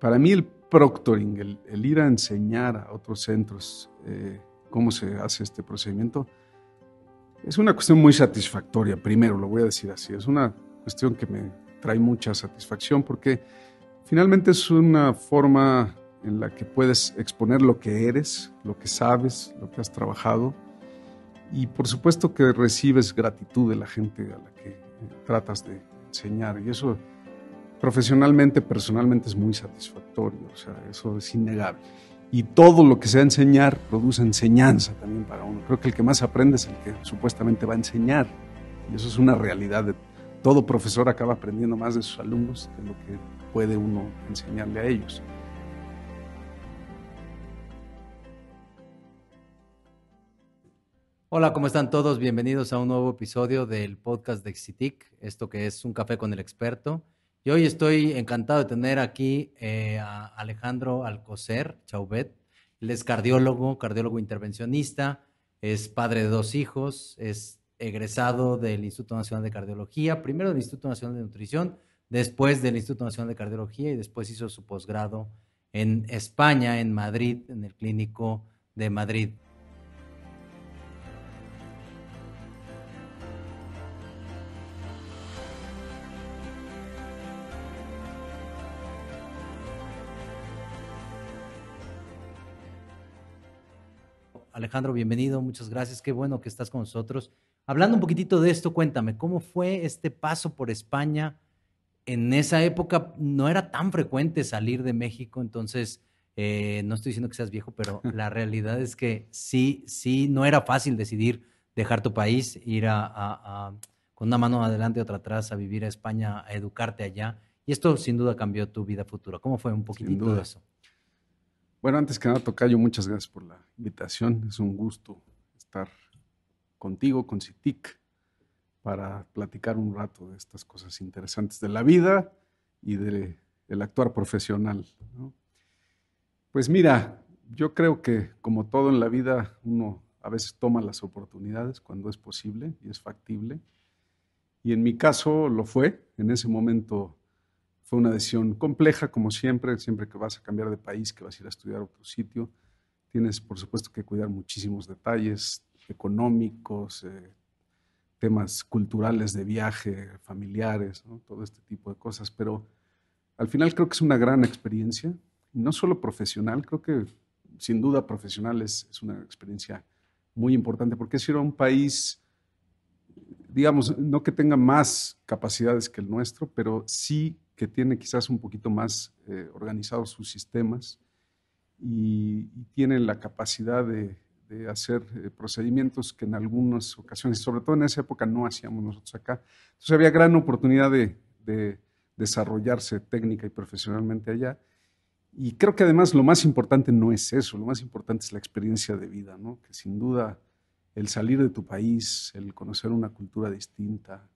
para mí el proctoring, el, ir a enseñar a otros centros eh, cómo se hace este procedimiento, es una cuestión muy satisfactoria, primero, lo voy a decir así, es una cuestión que me trae mucha satisfacción porque finalmente es una forma en la que puedes exponer lo que eres, lo que sabes, lo que has trabajado y por supuesto que recibes gratitud de la gente a la que tratas de enseñar. Y eso profesionalmente, personalmente es muy satisfactorio, o sea, eso es innegable. Y todo lo que sea enseñar produce enseñanza también para uno. Creo que el que más aprende es el que supuestamente va a enseñar. Y eso es una realidad. De, todo profesor acaba aprendiendo más de sus alumnos que lo que puede uno enseñarle a ellos. Hola, ¿cómo están todos? Bienvenidos a un nuevo episodio del podcast de Exitic, esto que es un café con el experto. Y hoy estoy encantado de tener aquí eh, a Alejandro Alcocer Chauvet. Él es cardiólogo, cardiólogo intervencionista, es padre de dos hijos, es egresado del Instituto Nacional de Cardiología, primero del Instituto Nacional de Nutrición, después del Instituto Nacional de Cardiología y después hizo su posgrado en España, en Madrid, en el Clínico de Madrid. Alejandro, bienvenido, muchas gracias, qué bueno que estás con nosotros. Hablando un poquitito de esto, cuéntame, ¿cómo fue este paso por España? En esa época no era tan frecuente salir de México, entonces eh, no estoy diciendo que seas viejo, pero la realidad es que sí, sí, no era fácil decidir dejar tu país, ir a, con una mano adelante y otra atrás a vivir a España, a educarte allá. Y esto sin duda cambió tu vida futura. ¿Cómo fue un poquitito de eso? Bueno, antes que nada, Tocayo, muchas gracias por la invitación. Es un gusto estar contigo, con CITIC, para platicar un rato de estas cosas interesantes de la vida y del actuar profesional. Pues mira, yo creo que como todo en la vida, uno a veces toma las oportunidades cuando es posible y es factible. Y en mi caso lo fue. En ese momento fue una decisión compleja, como siempre, siempre que vas a cambiar de país, que vas a ir a estudiar a otro sitio. Tienes, por supuesto, que cuidar muchísimos detalles económicos, eh, temas culturales de viaje, familiares, todo este tipo de cosas. Pero al final creo que es una gran experiencia, no solo profesional, creo que sin duda profesional es, es una experiencia muy importante, porque es ir a un país, digamos, no que tenga más capacidades que el nuestro, pero sí que tiene quizás un poquito más eh, organizados sus sistemas y, tiene la capacidad de, hacer eh, procedimientos que en algunas ocasiones, sobre todo en esa época, no hacíamos nosotros acá. Entonces había gran oportunidad de, desarrollarse técnica y profesionalmente allá. Y creo que además lo más importante no es eso, lo más importante es la experiencia de vida, ¿no? que sin duda el salir de tu país, el conocer una cultura distinta,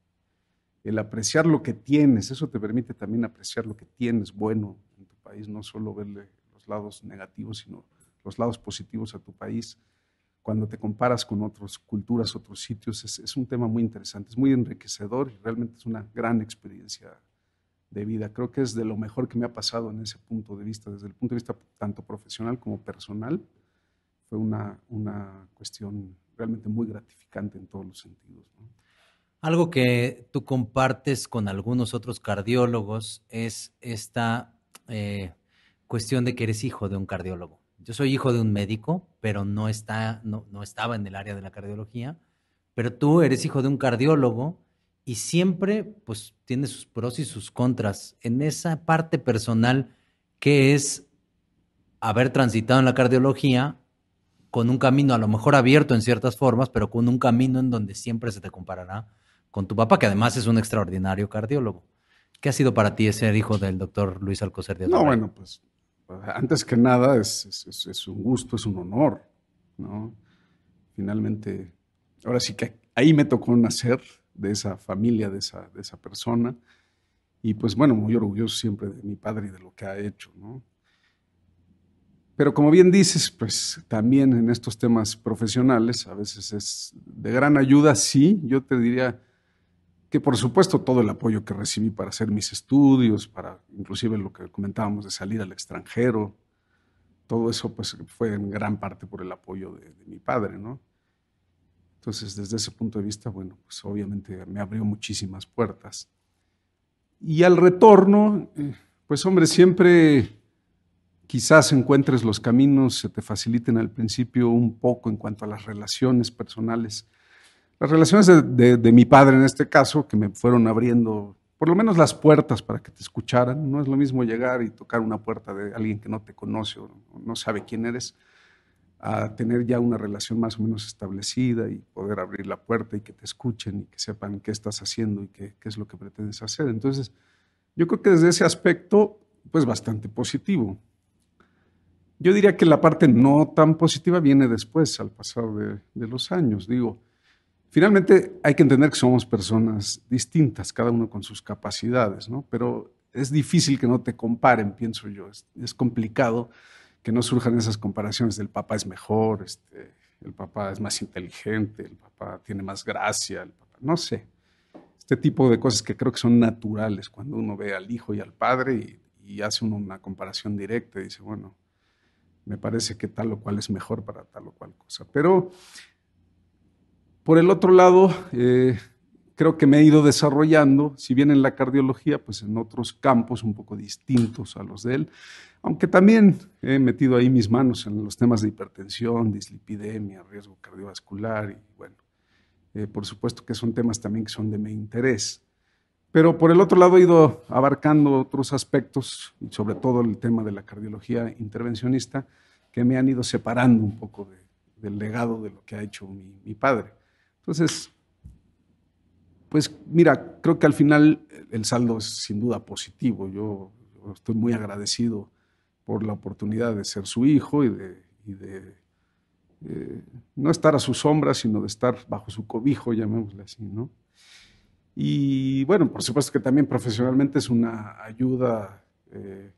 el apreciar lo que tienes, eso te permite también apreciar lo que tienes bueno en tu país, no solo verle los lados negativos, sino los lados positivos a tu país. Cuando te comparas con otras culturas, otros sitios, es, un tema muy interesante, es muy enriquecedor y realmente es una gran experiencia de vida. Creo que es de lo mejor que me ha pasado en ese punto de vista, desde el punto de vista tanto profesional como personal. Fue una, una cuestión realmente muy gratificante en todos los sentidos. Algo que tú compartes con algunos otros cardiólogos es esta eh, cuestión de que eres hijo de un cardiólogo. Yo soy hijo de un médico, pero no, está, no, no estaba en el área de la cardiología. Pero tú eres hijo de un cardiólogo y siempre pues tiene sus pros y sus contras. En esa parte personal que es haber transitado en la cardiología con un camino a lo mejor abierto en ciertas formas, pero con un camino en donde siempre se te comparará con tu papá, que además es un extraordinario cardiólogo. ¿Qué ha sido para ti ser hijo del doctor Luis Alcocer de No, bueno, pues antes que nada es, un gusto, es un honor, ¿no? Finalmente, ahora sí que ahí me tocó nacer de esa familia, de esa, de esa persona. Y pues bueno, muy orgulloso siempre de mi padre y de lo que ha hecho, ¿no? Pero como bien dices, pues también en estos temas profesionales a veces es de gran ayuda, sí, yo te diría que por supuesto todo el apoyo que recibí para hacer mis estudios, para inclusive lo que comentábamos de salir al extranjero, todo eso pues fue en gran parte por el apoyo de, mi padre, ¿no? Entonces, desde ese punto de vista, bueno, pues obviamente me abrió muchísimas puertas. Y al retorno, eh, pues hombre, siempre quizás encuentres los caminos, se te faciliten al principio un poco en cuanto a las relaciones personales. Las relaciones de, de mi padre en este caso, que me fueron abriendo por lo menos las puertas para que te escucharan. No es lo mismo llegar y tocar una puerta de alguien que no te conoce o no sabe quién eres, a tener ya una relación más o menos establecida y poder abrir la puerta y que te escuchen y que sepan qué estás haciendo y qué, qué es lo que pretendes hacer. Entonces, yo creo que desde ese aspecto, pues bastante positivo. Yo diría que la parte no tan positiva viene después, al pasar de, de los años. Digo, Finalmente, hay que entender que somos personas distintas, cada uno con sus capacidades, ¿no? Pero es difícil que no te comparen, pienso yo. Es, complicado que no surjan esas comparaciones del papá es mejor, este, el papá es más inteligente, el papá tiene más gracia, el papá, no sé. Este tipo de cosas que creo que son naturales cuando uno ve al hijo y al padre y, hace una comparación directa y dice, bueno, me parece que tal o cual es mejor para tal o cual cosa. Pero por el otro lado, eh, creo que me he ido desarrollando, si bien en la cardiología, pues en otros campos un poco distintos a los de él, aunque también he metido ahí mis manos en los temas de hipertensión, dislipidemia, riesgo cardiovascular y bueno, eh, por supuesto que son temas también que son de mi interés. Pero por el otro lado he ido abarcando otros aspectos, y sobre todo el tema de la cardiología intervencionista, que me han ido separando un poco del legado de lo que ha hecho mi padre. Entonces, pues mira, creo que al final el saldo es sin duda positivo. Yo, estoy muy agradecido por la oportunidad de ser su hijo y de, eh, no estar a su sombra, sino de estar bajo su cobijo, llamémosle así, ¿no? Y bueno, por supuesto que también profesionalmente es una ayuda eh,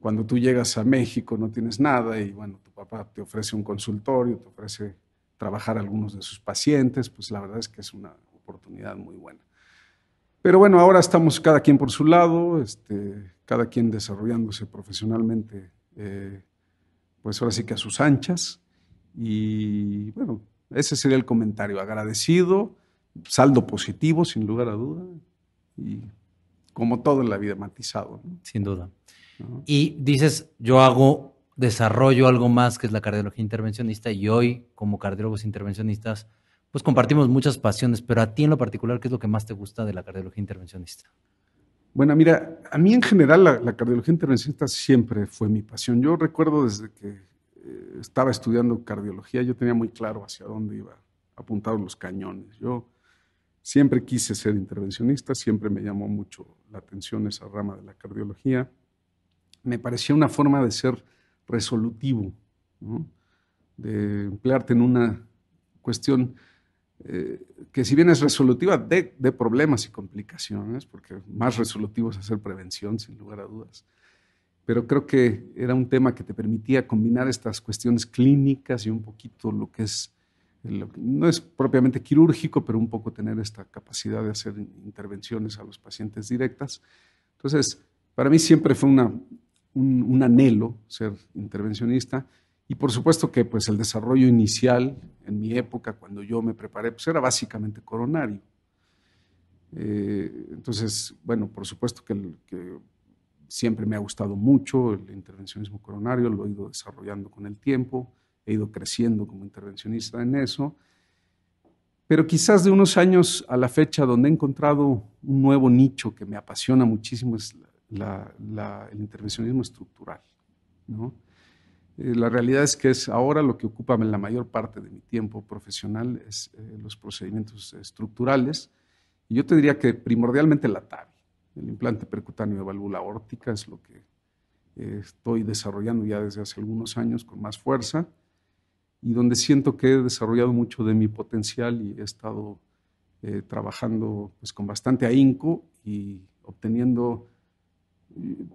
cuando tú llegas a México, no tienes nada y bueno, tu papá te ofrece un consultorio, te ofrece trabajar algunos de sus pacientes, pues la verdad es que es una oportunidad muy buena. Pero bueno, ahora estamos cada quien por su lado, este, cada quien desarrollándose profesionalmente, eh, pues ahora sí que a sus anchas. Y bueno, ese sería el comentario. Agradecido, saldo positivo, sin lugar a duda, y como todo en la vida matizado. Sin duda. Y dices, yo hago desarrollo algo más que es la cardiología intervencionista y hoy como cardiólogos intervencionistas pues compartimos muchas pasiones, pero a ti en lo particular, ¿qué es lo que más te gusta de la cardiología intervencionista? Bueno, mira, a mí en general la, cardiología intervencionista siempre fue mi pasión. Yo recuerdo desde que eh, estaba estudiando cardiología, yo tenía muy claro hacia dónde iba apuntados los cañones. Yo siempre quise ser intervencionista, siempre me llamó mucho la atención esa rama de la cardiología. Me parecía una forma de ser resolutivo, de emplearte en una cuestión eh, que si bien es resolutiva de, problemas y complicaciones, porque más resolutivo es hacer prevención, sin lugar a dudas, pero creo que era un tema que te permitía combinar estas cuestiones clínicas y un poquito lo que es, no es propiamente quirúrgico, pero un poco tener esta capacidad de hacer intervenciones a los pacientes directas. Entonces, para mí siempre fue una, un, anhelo ser intervencionista y por supuesto que pues el desarrollo inicial en mi época, cuando yo me preparé, pues era básicamente coronario. Eh, entonces, bueno, por supuesto que, que, siempre me ha gustado mucho el intervencionismo coronario, lo he ido desarrollando con el tiempo, he ido creciendo como intervencionista en eso, pero quizás de unos años a la fecha donde he encontrado un nuevo nicho que me apasiona muchísimo es el intervencionismo estructural. ¿no? Eh, la realidad es que es ahora lo que ocupa la mayor parte de mi tiempo profesional es eh, los procedimientos estructurales. Y yo te diría que primordialmente la TAVI, el implante percutáneo de válvula órtica, es lo que eh, estoy desarrollando ya desde hace algunos años con más fuerza y donde siento que he desarrollado mucho de mi potencial y he estado trabajando pues, con bastante ahínco y obteniendo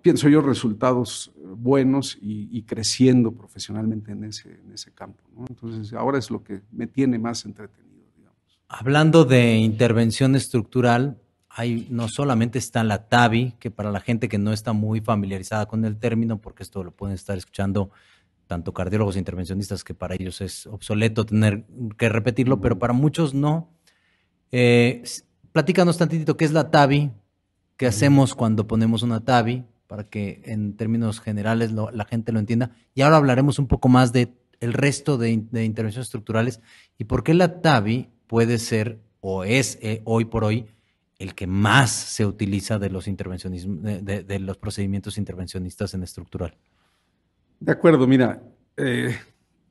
pienso yo, resultados buenos y, creciendo profesionalmente en ese, en ese campo. Entonces, ahora es lo que me tiene más entretenido, digamos. Hablando de intervención estructural, hay no solamente está la TAVI, que para la gente que no está muy familiarizada con el término, porque esto lo pueden estar escuchando tanto cardiólogos e intervencionistas que para ellos es obsoleto tener que repetirlo, pero para muchos no. Eh, platícanos tantito qué es la TAVI, qué hacemos cuando ponemos una TAVI, para que en términos generales la gente lo entienda. Y ahora hablaremos un poco más de el resto de, intervenciones estructurales y por qué la TAVI puede ser o es eh, hoy por hoy el que más se utiliza de los, de, los procedimientos intervencionistas en estructural. De acuerdo, mira, eh,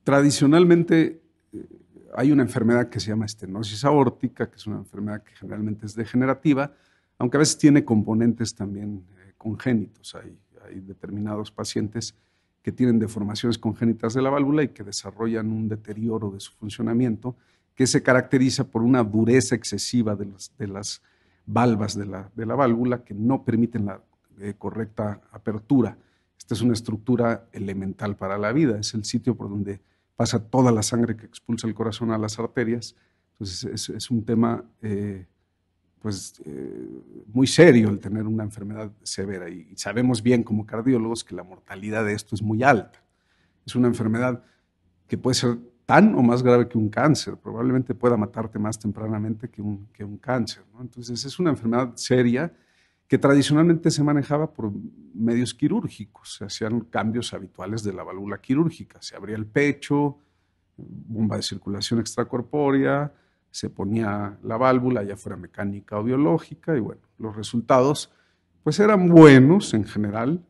tradicionalmente eh, hay una enfermedad que se llama estenosis aórtica, que es una enfermedad que generalmente es degenerativa, aunque a veces tiene componentes también congénitos. Hay, determinados pacientes que tienen deformaciones congénitas de la válvula y que desarrollan un deterioro de su funcionamiento que se caracteriza por una dureza excesiva de, las valvas de la, de la, válvula que no permiten la eh, correcta apertura. Esta es una estructura elemental para la vida, es el sitio por donde pasa toda la sangre que expulsa el corazón a las arterias. Entonces es, es un tema eh, pues eh, muy serio el tener una enfermedad severa y, sabemos bien como cardiólogos que la mortalidad de esto es muy alta. Es una enfermedad que puede ser tan o más grave que un cáncer, probablemente pueda matarte más tempranamente que un, que un cáncer. Entonces es una enfermedad seria que tradicionalmente se manejaba por medios quirúrgicos, se hacían cambios habituales de la válvula quirúrgica, se abría el pecho, bomba de circulación extracorpórea, se ponía la válvula, ya fuera mecánica o biológica, y bueno, los resultados pues eran buenos en general,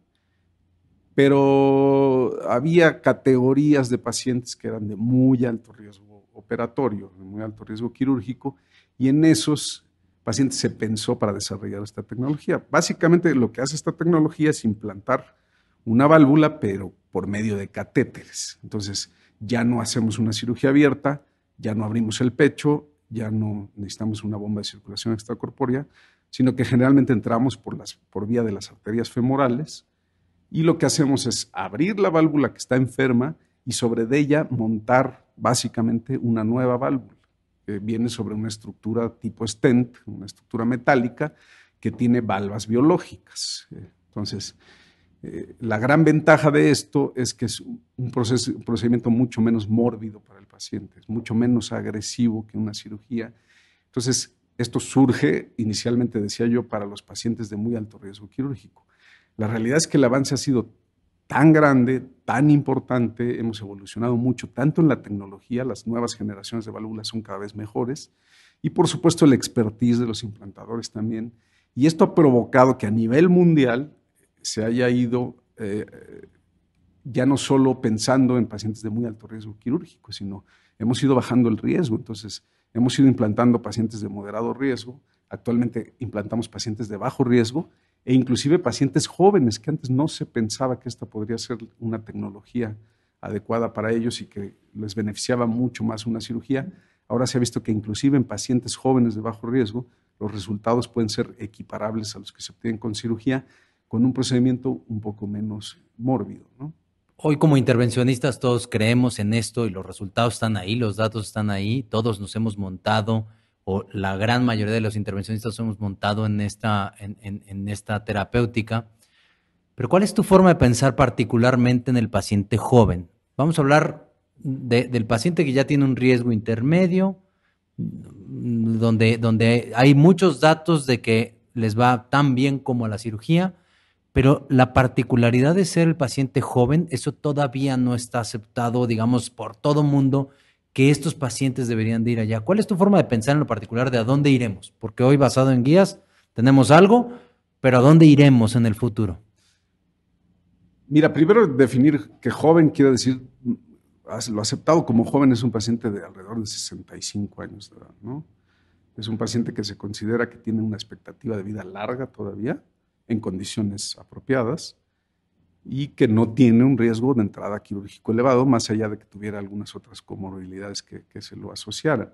pero había categorías de pacientes que eran de muy alto riesgo operatorio, de muy alto riesgo quirúrgico, y en esos pacientes se pensó para desarrollar esta tecnología. Básicamente lo que hace esta tecnología es implantar una válvula, pero por medio de catéteres. Entonces ya no hacemos una cirugía abierta, ya no abrimos el pecho, ya no necesitamos una bomba de circulación extracorpórea, sino que generalmente entramos por, las, por vía de las arterias femorales y lo que hacemos es abrir la válvula que está enferma y sobre ella montar básicamente una nueva válvula que viene sobre una estructura tipo stent, una estructura metálica que tiene valvas biológicas. Entonces, eh, la gran ventaja de esto es que es un, proceso, un procedimiento mucho menos mórbido para el paciente, es mucho menos agresivo que una cirugía. Entonces, esto surge inicialmente, decía yo, para los pacientes de muy alto riesgo quirúrgico. La realidad es que el avance ha sido tan grande, tan importante, hemos evolucionado mucho, tanto en la tecnología, las nuevas generaciones de válvulas son cada vez mejores, y por supuesto el expertise de los implantadores también. Y esto ha provocado que a nivel mundial se haya ido eh, ya no solo pensando en pacientes de muy alto riesgo quirúrgico, sino hemos ido bajando el riesgo. Entonces, hemos ido implantando pacientes de moderado riesgo, actualmente implantamos pacientes de bajo riesgo e inclusive pacientes jóvenes que antes no se pensaba que esta podría ser una tecnología adecuada para ellos y que les beneficiaba mucho más una cirugía. Ahora se ha visto que inclusive en pacientes jóvenes de bajo riesgo los resultados pueden ser equiparables a los que se obtienen con cirugía con un procedimiento un poco menos mórbido. Hoy como intervencionistas todos creemos en esto y los resultados están ahí, los datos están ahí, todos nos hemos montado, o la gran mayoría de los intervencionistas hemos montado en esta, en, esta terapéutica. Pero ¿cuál es tu forma de pensar particularmente en el paciente joven? Vamos a hablar del paciente que ya tiene un riesgo intermedio, donde, donde hay muchos datos de que les va tan bien como a la cirugía, pero la particularidad de ser el paciente joven, eso todavía no está aceptado, digamos, por todo mundo, que estos pacientes deberían de ir allá. ¿Cuál es tu forma de pensar en lo particular de a dónde iremos? Porque hoy basado en guías tenemos algo, pero ¿a dónde iremos en el futuro? Mira, primero definir que joven quiere decir, lo aceptado como joven es un paciente de alrededor de 65 años de edad, ¿no? Es un paciente que se considera que tiene una expectativa de vida larga todavía, en condiciones apropiadas y que no tiene un riesgo de entrada quirúrgico elevado, más allá de que tuviera algunas otras comorbilidades que, se lo asociaran.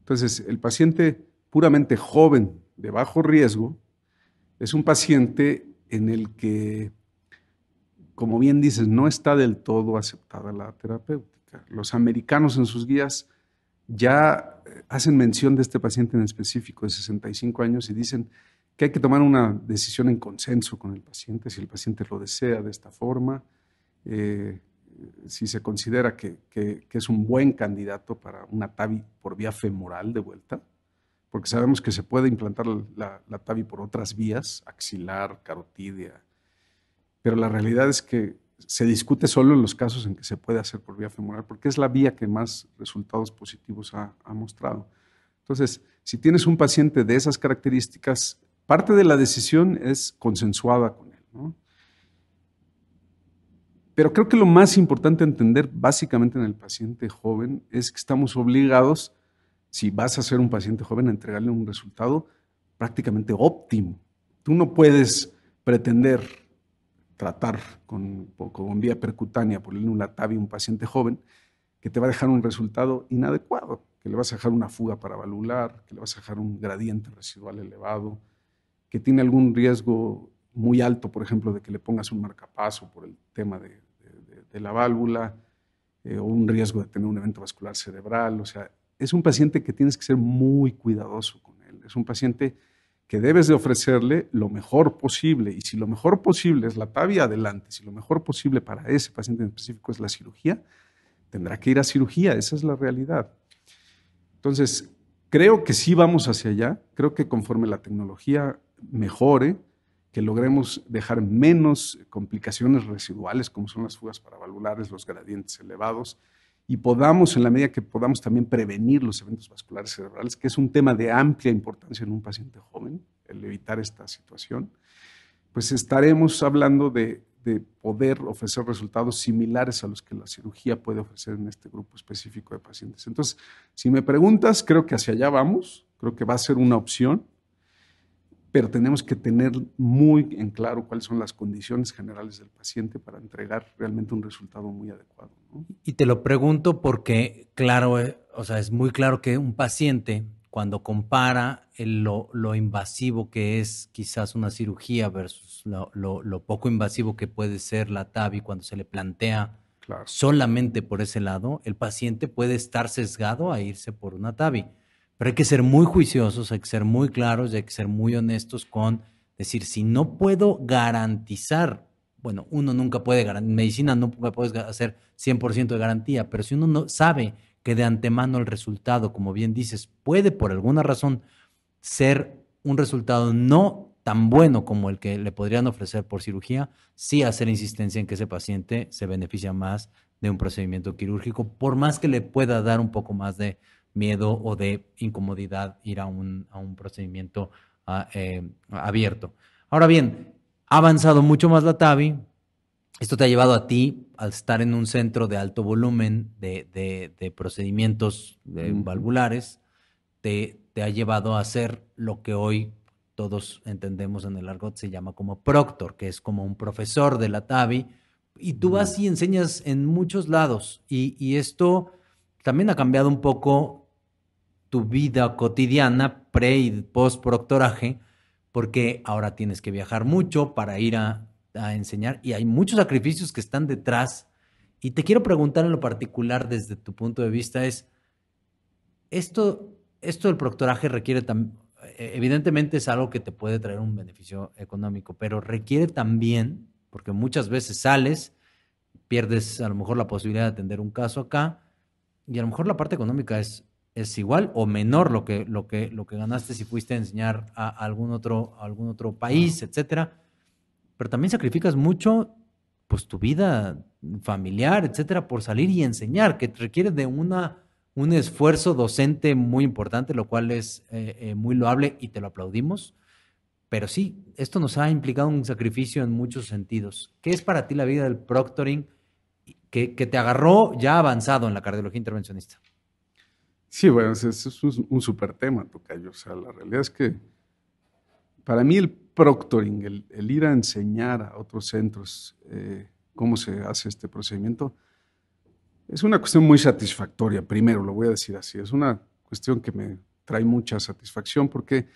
Entonces, el paciente puramente joven, de bajo riesgo, es un paciente en el que, como bien dices, no está del todo aceptada la terapéutica. Los americanos en sus guías ya hacen mención de este paciente en específico de 65 años y dicen que hay que tomar una decisión en consenso con el paciente, si el paciente lo desea de esta forma, eh, si se considera que, es un buen candidato para una TAVI por vía femoral de vuelta, porque sabemos que se puede implantar la, la TAVI por otras vías, axilar, carotidia, pero la realidad es que se discute solo en los casos en que se puede hacer por vía femoral, porque es la vía que más resultados positivos ha, mostrado. Entonces, si tienes un paciente de esas características, parte de la decisión es consensuada con él. Pero creo que lo más importante entender básicamente en el paciente joven es que estamos obligados, si vas a ser un paciente joven, a entregarle un resultado prácticamente óptimo. Tú no puedes pretender tratar con, con vía percutánea, por un TAVI un paciente joven, que te va a dejar un resultado inadecuado, que le vas a dejar una fuga paravalvular, que le vas a dejar un gradiente residual elevado, que tiene algún riesgo muy alto, por ejemplo, de que le pongas un marcapaso por el tema de, la válvula, eh, o un riesgo de tener un evento vascular cerebral. O sea, es un paciente que tienes que ser muy cuidadoso con él. Es un paciente que debes de ofrecerle lo mejor posible. Y si lo mejor posible es la tabia, adelante. Si lo mejor posible para ese paciente en específico es la cirugía, tendrá que ir a cirugía. Esa es la realidad. Entonces, creo que sí vamos hacia allá. Creo que conforme la tecnología mejore, que logremos dejar menos complicaciones residuales, como son las fugas paravalvulares, los gradientes elevados, y podamos, en la medida que podamos también prevenir los eventos vasculares cerebrales, que es un tema de amplia importancia en un paciente joven, el evitar esta situación, pues estaremos hablando de, poder ofrecer resultados similares a los que la cirugía puede ofrecer en este grupo específico de pacientes. Entonces, si me preguntas, creo que hacia allá vamos, creo que va a ser una opción pero tenemos que tener muy en claro cuáles son las condiciones generales del paciente para entregar realmente un resultado muy adecuado. Y te lo pregunto porque, claro, eh, o sea, es muy claro que un paciente, cuando compara lo, invasivo que es quizás una cirugía versus lo, poco invasivo que puede ser la TAVI cuando se le plantea solamente por ese lado, el paciente puede estar sesgado a irse por una TAVI. Pero hay que ser muy juiciosos, hay que ser muy claros y hay que ser muy honestos con decir, si no puedo garantizar, bueno, uno nunca puede, en medicina no puedes hacer 100% de garantía, pero si uno no sabe que de antemano el resultado, como bien dices, puede por alguna razón ser un resultado no tan bueno como el que le podrían ofrecer por cirugía, sí hacer insistencia en que ese paciente se beneficia más de un procedimiento quirúrgico, por más que le pueda dar un poco más de miedo o de incomodidad ir a un, procedimiento ah, eh, abierto. Ahora bien, ha avanzado mucho más la TAVI. Esto te ha llevado a ti, al estar en un centro de alto volumen de, procedimientos valvulares, te, te, ha llevado a hacer lo que hoy todos entendemos en el argot se llama como proctor, que es como un profesor de la TAVI. Y tú vas y enseñas en muchos lados. Y, y esto también ha cambiado un poco tu vida cotidiana pre y post proctoraje, porque ahora tienes que viajar mucho para ir a, enseñar y hay muchos sacrificios que están detrás. Y te quiero preguntar en lo particular desde tu punto de vista es, esto, esto del proctoraje requiere también, evidentemente es algo que te puede traer un beneficio económico, pero requiere también, porque muchas veces sales, pierdes a lo mejor la posibilidad de atender un caso acá, y a lo mejor la parte económica es, es igual o menor lo que, lo, que, lo que ganaste si fuiste a enseñar a algún otro, algún otro país, etcétera. Pero también sacrificas mucho pues tu vida familiar, etcétera, por salir y enseñar, que requiere de una, un esfuerzo docente muy importante, lo cual es eh, eh, muy loable y te lo aplaudimos. Pero sí, esto nos ha implicado un sacrificio en muchos sentidos. ¿Qué es para ti la vida del proctoring? que, te agarró ya avanzado en la cardiología intervencionista. Sí, bueno, eso es un, un súper tema, Tocayo. O sea, la realidad es que para mí el proctoring, el, ir a enseñar a otros centros eh, cómo se hace este procedimiento, es una cuestión muy satisfactoria, primero, lo voy a decir así. Es una cuestión que me trae mucha satisfacción porque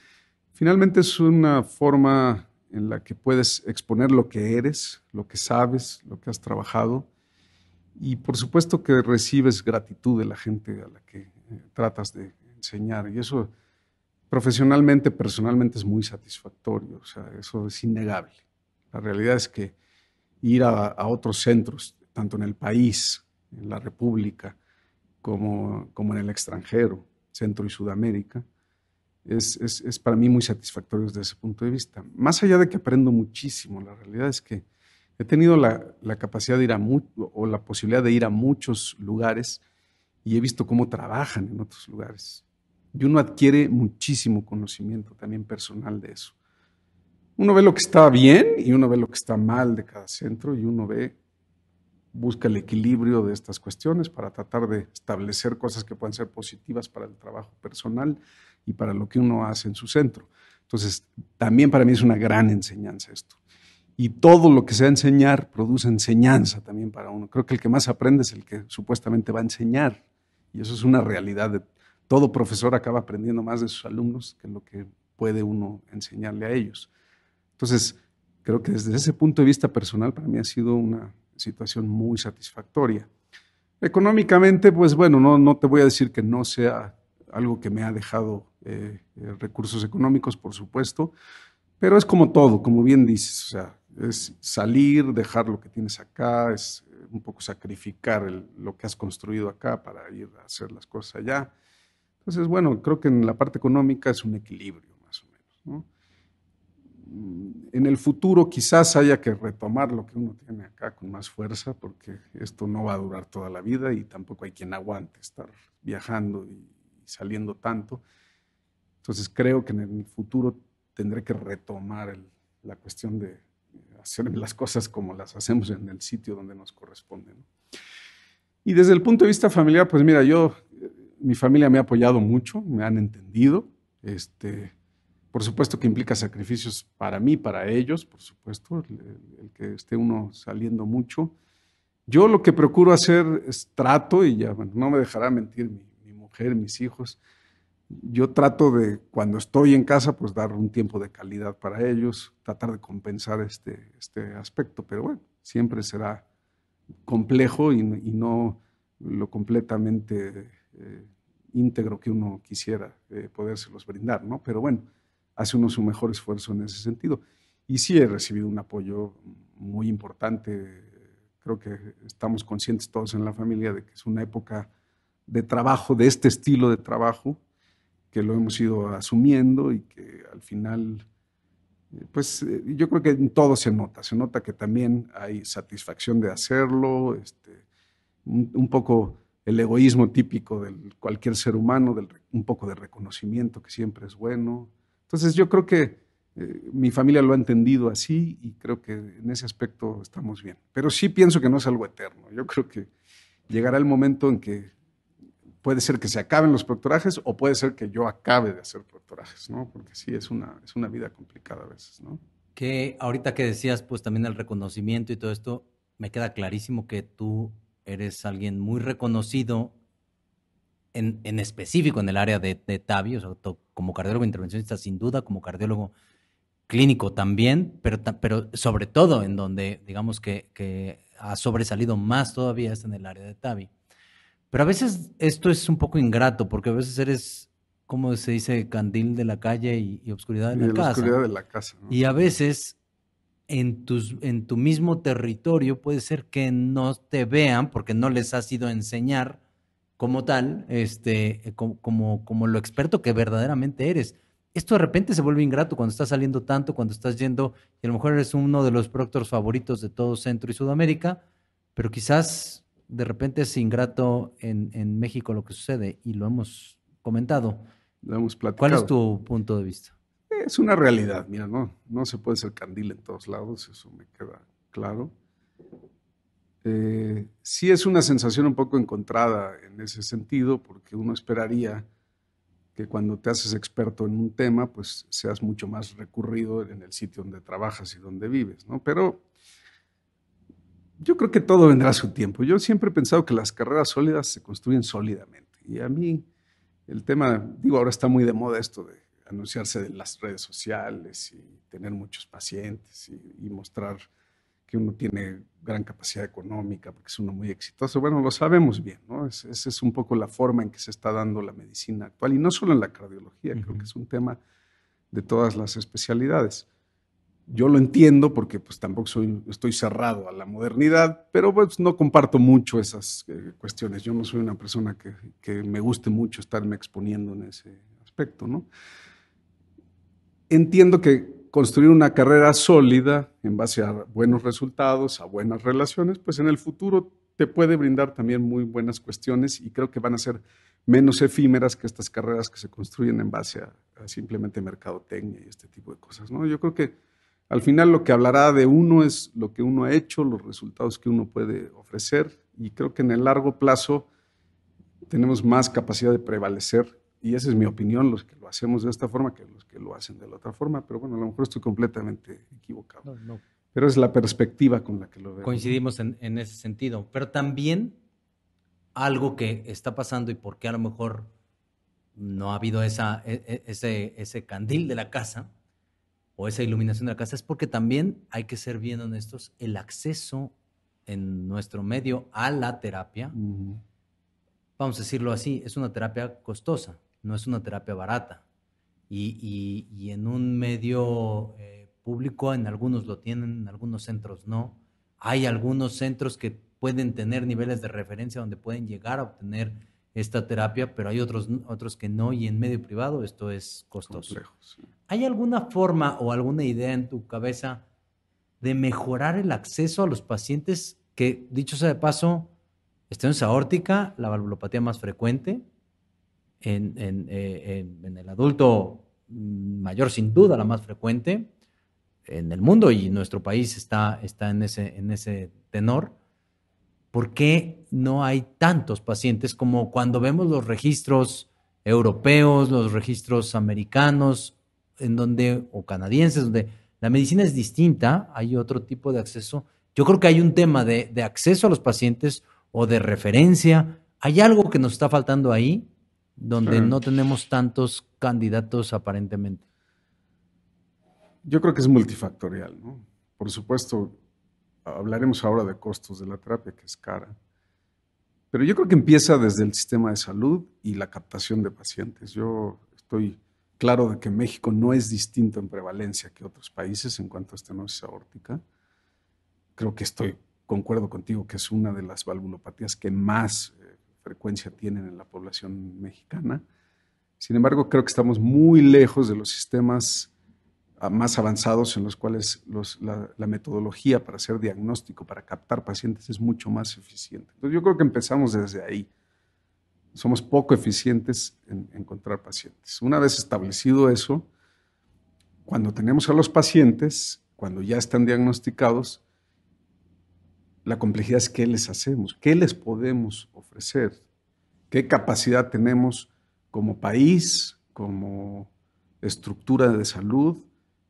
finalmente es una forma en la que puedes exponer lo que eres, lo que sabes, lo que has trabajado y por supuesto que recibes gratitud de la gente a la que tratas de enseñar. Y eso profesionalmente, personalmente es muy satisfactorio, o sea, eso es innegable. La realidad es que ir a, otros centros, tanto en el país, en la República, como, como en el extranjero, Centro y Sudamérica, es, es, para mí muy satisfactorio desde ese punto de vista. Más allá de que aprendo muchísimo, la realidad es que he tenido la, la capacidad de ir a o la posibilidad de ir a muchos lugares y he visto cómo trabajan en otros lugares. Y uno adquiere muchísimo conocimiento también personal de eso. Uno ve lo que está bien y uno ve lo que está mal de cada centro y uno ve, busca el equilibrio de estas cuestiones para tratar de establecer cosas que puedan ser positivas para el trabajo personal y para lo que uno hace en su centro. Entonces, también para mí es una gran enseñanza esto. Y todo lo que sea enseñar produce enseñanza también para uno. Creo que el que más aprende es el que supuestamente va a enseñar. Y eso es una realidad. Todo profesor acaba aprendiendo más de sus alumnos que lo que puede uno enseñarle a ellos. Entonces, creo que desde ese punto de vista personal para mí ha sido una situación muy satisfactoria. Económicamente, pues bueno, no, no te voy a decir que no sea algo que me ha dejado eh, eh, recursos económicos, por supuesto, pero es como todo, como bien dices, o sea, es salir, dejar lo que tienes acá, es un poco sacrificar lo que has construido acá para ir a hacer las cosas allá. Entonces, bueno, creo que en la parte económica es un equilibrio, más o menos. Mm, en el futuro quizás haya que retomar lo que uno tiene acá con más fuerza, porque esto no va a durar toda la vida y tampoco hay quien aguante estar viajando y saliendo tanto. Entonces creo que en el futuro tendré que retomar la cuestión de hacer las cosas como las hacemos en el sitio donde nos corresponde. Y desde el punto de vista familiar, pues mira, yo, mi familia me ha apoyado mucho, me han entendido. Este, por supuesto que implica sacrificios para mí, para ellos, por supuesto, el, que esté uno saliendo mucho. Yo lo que procuro hacer es trato, y ya, bueno, no me dejará mentir mi mujer, mis hijos, yo trato de, cuando estoy en casa, pues dar un tiempo de calidad para ellos, tratar de compensar este, este aspecto, pero bueno, siempre será complejo y, no lo completamente eh, íntegro que uno quisiera eh, podérselos brindar, ¿no? Pero bueno, hace uno su mejor esfuerzo en ese sentido. Y sí he recibido un apoyo muy importante. Creo que estamos conscientes todos en la familia de que es una época de trabajo, de este estilo de trabajo, que lo hemos ido asumiendo y que al final, eh, pues eh, yo creo que en todo se nota, se nota que también hay satisfacción de hacerlo, este, un, poco el egoísmo típico de cualquier ser humano, del, un poco de reconocimiento que siempre es bueno. Entonces yo creo que eh, mi familia lo ha entendido así y creo que en ese aspecto estamos bien. Pero sí pienso que no es algo eterno. Yo creo que llegará el momento en que puede ser que se acaben los proctorajes o puede ser que yo acabe de hacer proctorajes, ¿no? Porque sí, es una, es una vida complicada a veces, ¿no? Que ahorita que decías, pues también el reconocimiento y todo esto, me queda clarísimo que tú eres alguien muy reconocido en, en específico en el área de, de TAVI, o sea, como cardiólogo intervencionista sin duda, como cardiólogo clínico también, pero, pero sobre todo en donde digamos que, que ha sobresalido más todavía es en el área de TAVI. Pero a veces esto es un poco ingrato, porque a veces eres, como se dice, candil de la calle y, obscuridad de la casa. Oscuridad de la casa. Y a veces en, tus, en tu mismo territorio puede ser que no te vean porque no les has ido a enseñar como tal, este, como, como, como lo experto que verdaderamente eres. Esto de repente se vuelve ingrato cuando estás saliendo tanto, cuando estás yendo, y a lo mejor eres uno de los proctores favoritos de todo Centro y Sudamérica, pero quizás de repente es ingrato en, en, México lo que sucede y lo hemos comentado. Lo hemos platicado. ¿Cuál es tu punto de vista? Es una realidad, mira, no, no se puede ser candil en todos lados, eso me queda claro. Eh, sí es una sensación un poco encontrada en ese sentido, porque uno esperaría que cuando te haces experto en un tema, pues seas mucho más recurrido en el sitio donde trabajas y donde vives, ¿no? Pero yo creo que todo vendrá a su tiempo. Yo siempre he pensado que las carreras sólidas se construyen sólidamente. Y a mí el tema, digo, ahora está muy de moda esto de anunciarse en las redes sociales y tener muchos pacientes y, mostrar porque uno tiene gran capacidad económica, porque es uno muy exitoso. Bueno, lo sabemos bien, ¿no? esa es un poco la forma en que se está dando la medicina actual, y no solo en la cardiología, creo que es un tema de todas las especialidades. Yo lo entiendo porque pues tampoco soy, estoy cerrado a la modernidad, pero pues no comparto mucho esas eh, cuestiones. Yo no soy una persona que, me guste mucho estarme exponiendo en ese aspecto, ¿no? Entiendo que construir una carrera sólida en base a buenos resultados, a buenas relaciones, pues en el futuro te puede brindar también muy buenas cuestiones y creo que van a ser menos efímeras que estas carreras que se construyen en base a, simplemente mercadotecnia y este tipo de cosas. ¿no? Yo creo que al final lo que hablará de uno es lo que uno ha hecho, los resultados que uno puede ofrecer y creo que en el largo plazo tenemos más capacidad de prevalecer y esa es mi opinión, los que lo hacemos de esta forma que los que lo hacen de la otra forma, pero bueno, a lo mejor estoy completamente equivocado. Pero es la perspectiva con la que lo veo. Coincidimos en, ese sentido, pero también algo que está pasando y por qué a lo mejor no ha habido esa, e, e, ese, ese candil de la casa o esa iluminación de la casa es porque también hay que ser bien honestos, el acceso en nuestro medio a la terapia, vamos a decirlo así, es una terapia costosa no es una terapia barata. Y, en un medio eh, público, en algunos lo tienen, en algunos centros no. Hay algunos centros que pueden tener niveles de referencia donde pueden llegar a obtener esta terapia, pero hay otros, otros que no, y en medio privado esto es costoso. ¿Hay alguna forma o alguna idea en tu cabeza de mejorar el acceso a los pacientes que, dicho sea de paso, estenosis aórtica, la valvulopatía más frecuente, eh, en, el adulto mayor, sin duda la más frecuente en el mundo y nuestro país está, está en, ese, en ese tenor. ¿Por qué no hay tantos pacientes como cuando vemos los registros europeos, los registros americanos, en donde, o canadienses, donde la medicina es distinta, hay otro tipo de acceso? Yo creo que hay un tema de, de acceso a los pacientes o de referencia. ¿Hay algo que nos está faltando ahí? donde no tenemos tantos candidatos aparentemente? Yo creo que es multifactorial, ¿no? Por supuesto, hablaremos ahora de costos de la terapia, que es cara. Pero yo creo que empieza desde el sistema de salud y la captación de pacientes. Yo estoy claro de que México no es distinto en prevalencia que otros países en cuanto a estenosis aórtica. Creo que estoy, concuerdo contigo, que es una de las valvulopatías que más frecuencia tienen en la población mexicana. Sin embargo, creo que estamos muy lejos de los sistemas más avanzados en los cuales la, metodología para hacer diagnóstico, para captar pacientes es mucho más eficiente. Entonces yo creo que empezamos desde ahí. Somos poco eficientes en encontrar pacientes. Una vez establecido eso, cuando tenemos a los pacientes, cuando ya están diagnosticados, la complejidad es qué les hacemos, qué les podemos ofrecer, qué capacidad tenemos como país, como estructura de salud,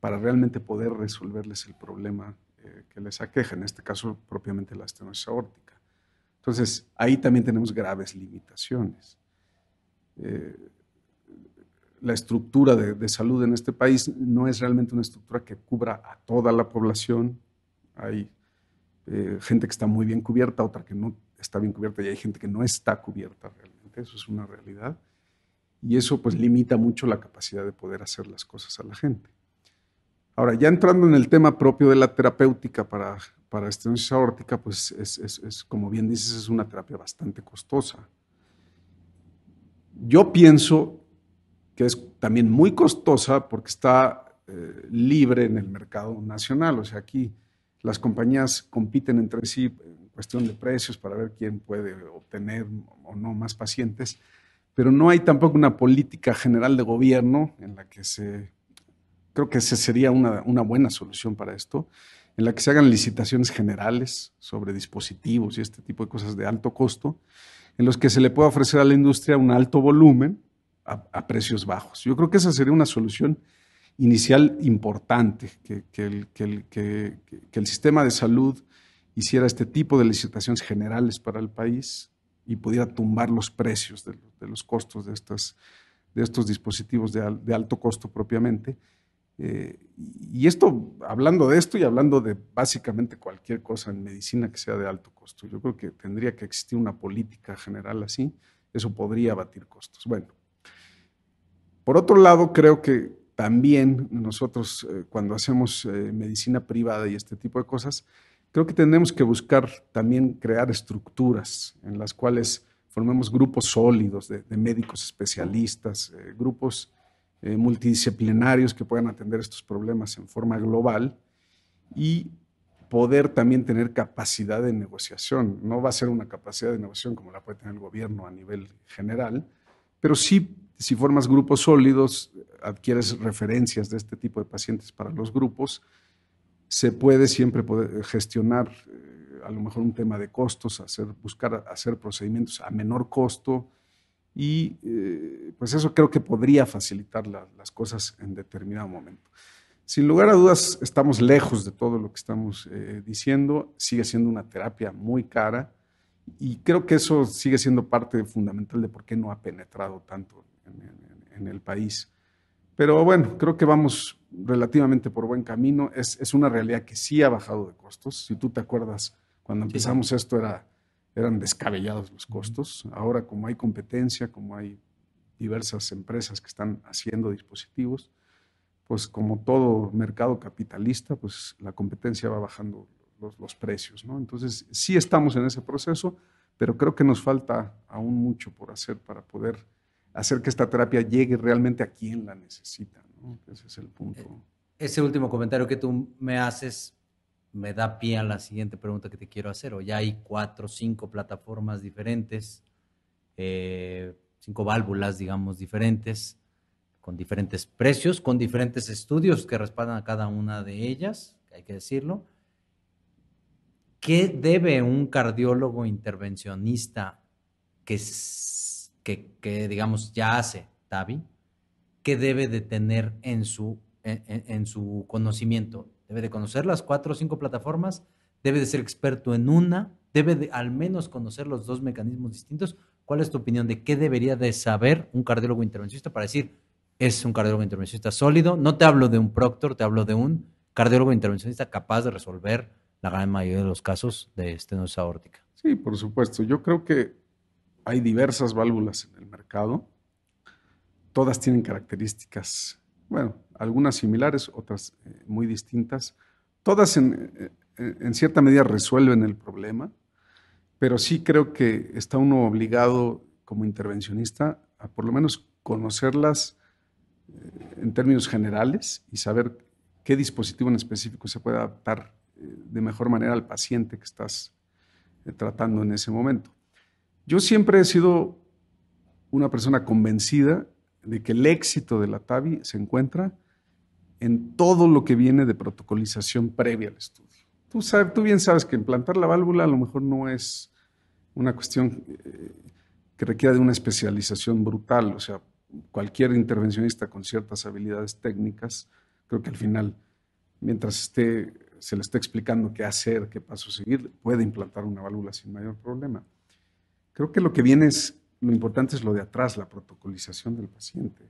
para realmente poder resolverles el problema eh, que les aqueja, en este caso propiamente la estenosis aórtica. Entonces, ahí también tenemos graves limitaciones. Eh, la estructura de, salud en este país no es realmente una estructura que cubra a toda la población. Hay eh, gente que está muy bien cubierta, otra que no está bien cubierta y hay gente que no está cubierta realmente, eso es una realidad. Y eso pues limita mucho la capacidad de poder hacer las cosas a la gente. Ahora, ya entrando en el tema propio de la terapéutica para, para estenosis aórtica, pues es, como bien dices, es una terapia bastante costosa. Yo pienso que es también muy costosa porque está eh, libre en el mercado nacional. O sea, aquí las compañías compiten entre sí en cuestión de precios para ver quién puede obtener o no más pacientes, pero no hay tampoco una política general de gobierno en la que se, creo que esa sería una, una buena solución para esto, en la que se hagan licitaciones generales sobre dispositivos y este tipo de cosas de alto costo, en los que se le pueda ofrecer a la industria un alto volumen a, precios bajos. Yo creo que esa sería una solución inicial importante, que, el, que, el, sistema de salud hiciera este tipo de licitaciones generales para el país y pudiera tumbar los precios de, los costos de, estas, de estos dispositivos de, alto costo propiamente, Eh, y esto, hablando de esto y hablando de básicamente cualquier cosa en medicina que sea de alto costo, yo creo que tendría que existir una política general así, eso podría abatir costos. Bueno, por otro lado, creo que también nosotros eh, cuando hacemos eh, medicina privada y este tipo de cosas, creo que tenemos que buscar también crear estructuras en las cuales formemos grupos sólidos de, médicos especialistas, grupos eh, multidisciplinarios que puedan atender estos problemas en forma global y poder también tener capacidad de negociación. No va a ser una capacidad de negociación como la puede tener el gobierno a nivel general, pero sí, si formas grupos sólidos, adquieres referencias de este tipo de pacientes para los grupos, se puede siempre gestionar eh, a lo mejor un tema de costos, hacer, buscar hacer procedimientos a menor costo, y eh, pues eso creo que podría facilitar las cosas en determinado momento. Sin lugar a dudas, estamos lejos de todo lo que estamos eh, diciendo, sigue siendo una terapia muy cara y creo que eso sigue siendo parte fundamental de por qué no ha penetrado tanto en, el país. Pero bueno, creo que vamos relativamente por buen camino. Es, es, una realidad que sí ha bajado de costos. Si tú te acuerdas, cuando empezamos esto era eran descabellados los costos. Ahora, como hay competencia, como hay diversas empresas que están haciendo dispositivos, pues como todo mercado capitalista, pues la competencia va bajando los, precios, ¿no? Entonces, sí estamos en ese proceso, pero creo que nos falta aún mucho por hacer para poder hacer que esta terapia llegue realmente a quien la necesita, ¿no? Ese es el punto. Ese último comentario que tú me haces me da pie a la siguiente pregunta que te quiero hacer. O ya hay cuatro cinco plataformas diferentes, eh, cinco válvulas, digamos, diferentes, con diferentes precios, con diferentes estudios que respaldan a cada una de ellas, hay que decirlo. ¿Qué debe un cardiólogo intervencionista que, que, digamos, ya hace TAVI? ¿Qué debe de tener en su, en su conocimiento? Debe de conocer las cuatro o cinco plataformas, debe de ser experto en una, debe de al menos conocer los dos mecanismos distintos. ¿Cuál es tu opinión de qué debería de saber un cardiólogo intervencionista para decir es un cardiólogo intervencionista sólido? No te hablo de un proctor, te hablo de un cardiólogo intervencionista capaz de resolver la gran mayoría de los casos de estenosis aórtica. Sí, por supuesto. Yo creo que hay diversas válvulas en el mercado. Todas tienen características bueno, algunas similares, otras eh, muy distintas. Todas en, en, cierta medida resuelven el problema, pero sí creo que está uno obligado como intervencionista a por lo menos conocerlas eh, en términos generales y saber qué dispositivo en específico se puede adaptar eh, de mejor manera al paciente que estás tratando en ese momento. Yo siempre he sido una persona convencida de que el éxito de la TAVI se encuentra en todo lo que viene de protocolización previa al estudio. Tú, sabes, tú bien sabes que implantar la válvula a lo mejor no es una cuestión eh, que requiera de una especialización brutal, o sea, cualquier intervencionista con ciertas habilidades técnicas, creo que al final, mientras esté, se le esté explicando qué hacer, qué paso seguir, puede implantar una válvula sin mayor problema. Creo que lo que viene es lo importante es lo de atrás, la protocolización del paciente,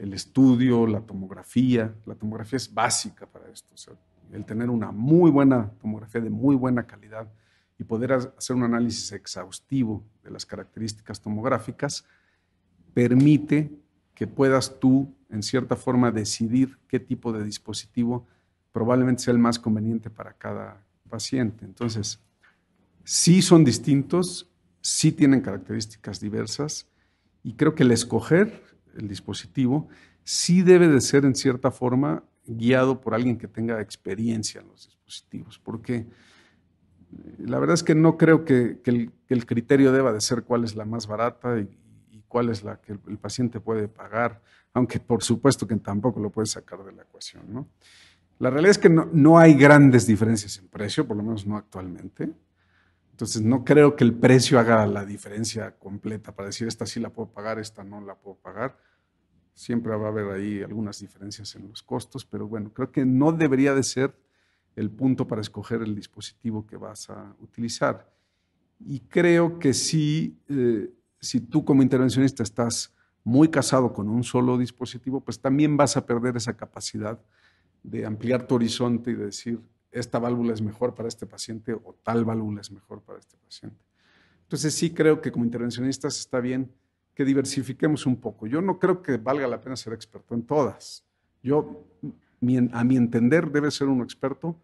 el estudio, la tomografía. La tomografía es básica para esto. el tener una muy buena tomografía de muy buena calidad y poder hacer un análisis exhaustivo de las características tomográficas permite que puedas tú, en cierta forma, decidir qué tipo de dispositivo probablemente sea el más conveniente para cada paciente. Entonces, sí son distintos, sí tienen características diversas y creo que el escoger el dispositivo sí debe de ser en cierta forma guiado por alguien que tenga experiencia en los dispositivos, porque eh, la verdad es que no creo que, el, criterio deba de ser cuál es la más barata y, cuál es la que el, paciente puede pagar, aunque por supuesto que tampoco lo puede sacar de la ecuación. ¿no? La realidad es que no, no hay grandes diferencias en precio, por lo menos no actualmente. Entonces, no creo que el precio haga la diferencia completa para decir, esta sí la puedo pagar, esta no la puedo pagar. Siempre va a haber ahí algunas diferencias en los costos, pero bueno, creo que no debería de ser el punto para escoger el dispositivo que vas a utilizar. Y creo que sí, eh, si tú como intervencionista estás muy casado con un solo dispositivo, pues también vas a perder esa capacidad de ampliar tu horizonte y de decir, esta válvula es mejor para este paciente o tal válvula es mejor para este paciente. Entonces sí creo que como intervencionistas está bien que diversifiquemos un poco. Yo no creo que valga la pena ser experto en todas. Yo, a mi entender, debe ser un experto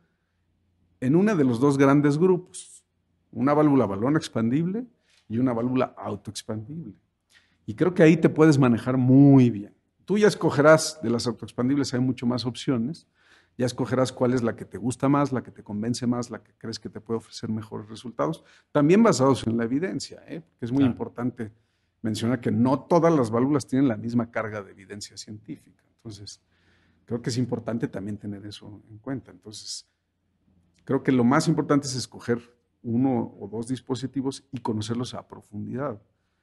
en uno de los dos grandes grupos, una válvula balón expandible y una válvula autoexpandible. Y creo que ahí te puedes manejar muy bien. Tú ya escogerás, de las autoexpandibles hay mucho más opciones, ya escogerás cuál es la que te gusta más, la que te convence más, la que crees que te puede ofrecer mejores resultados, también basados en la evidencia, ¿eh? es muy importante mencionar que no todas las válvulas tienen la misma carga de evidencia científica. Entonces, creo que es importante también tener eso en cuenta. Entonces, creo que lo más importante es escoger uno o dos dispositivos y conocerlos a profundidad,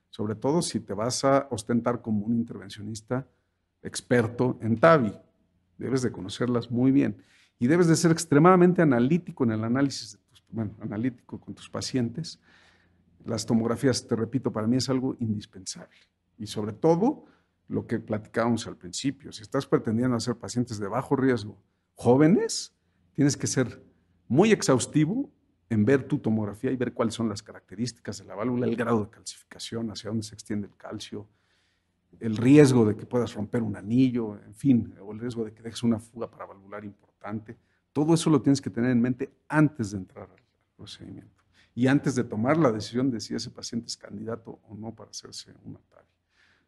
sobre todo si te vas a ostentar como un intervencionista experto en TAVI. Debes de conocerlas muy bien y debes de ser extremadamente analítico en el análisis, de tus, analítico con tus pacientes. Las tomografías, te repito, para mí es algo indispensable. Y sobre todo, lo que platicábamos al principio, si estás pretendiendo hacer pacientes de bajo riesgo jóvenes, tienes que ser muy exhaustivo en ver tu tomografía y ver cuáles son las características de la válvula, el grado de calcificación, hacia dónde se extiende el calcio, el riesgo de que puedas romper un anillo, en fin, o el riesgo de que dejes una fuga paravalvular importante. Todo eso lo tienes que tener en mente antes de entrar al procedimiento y antes de tomar la decisión de si ese paciente es candidato o no para hacerse un TAVI.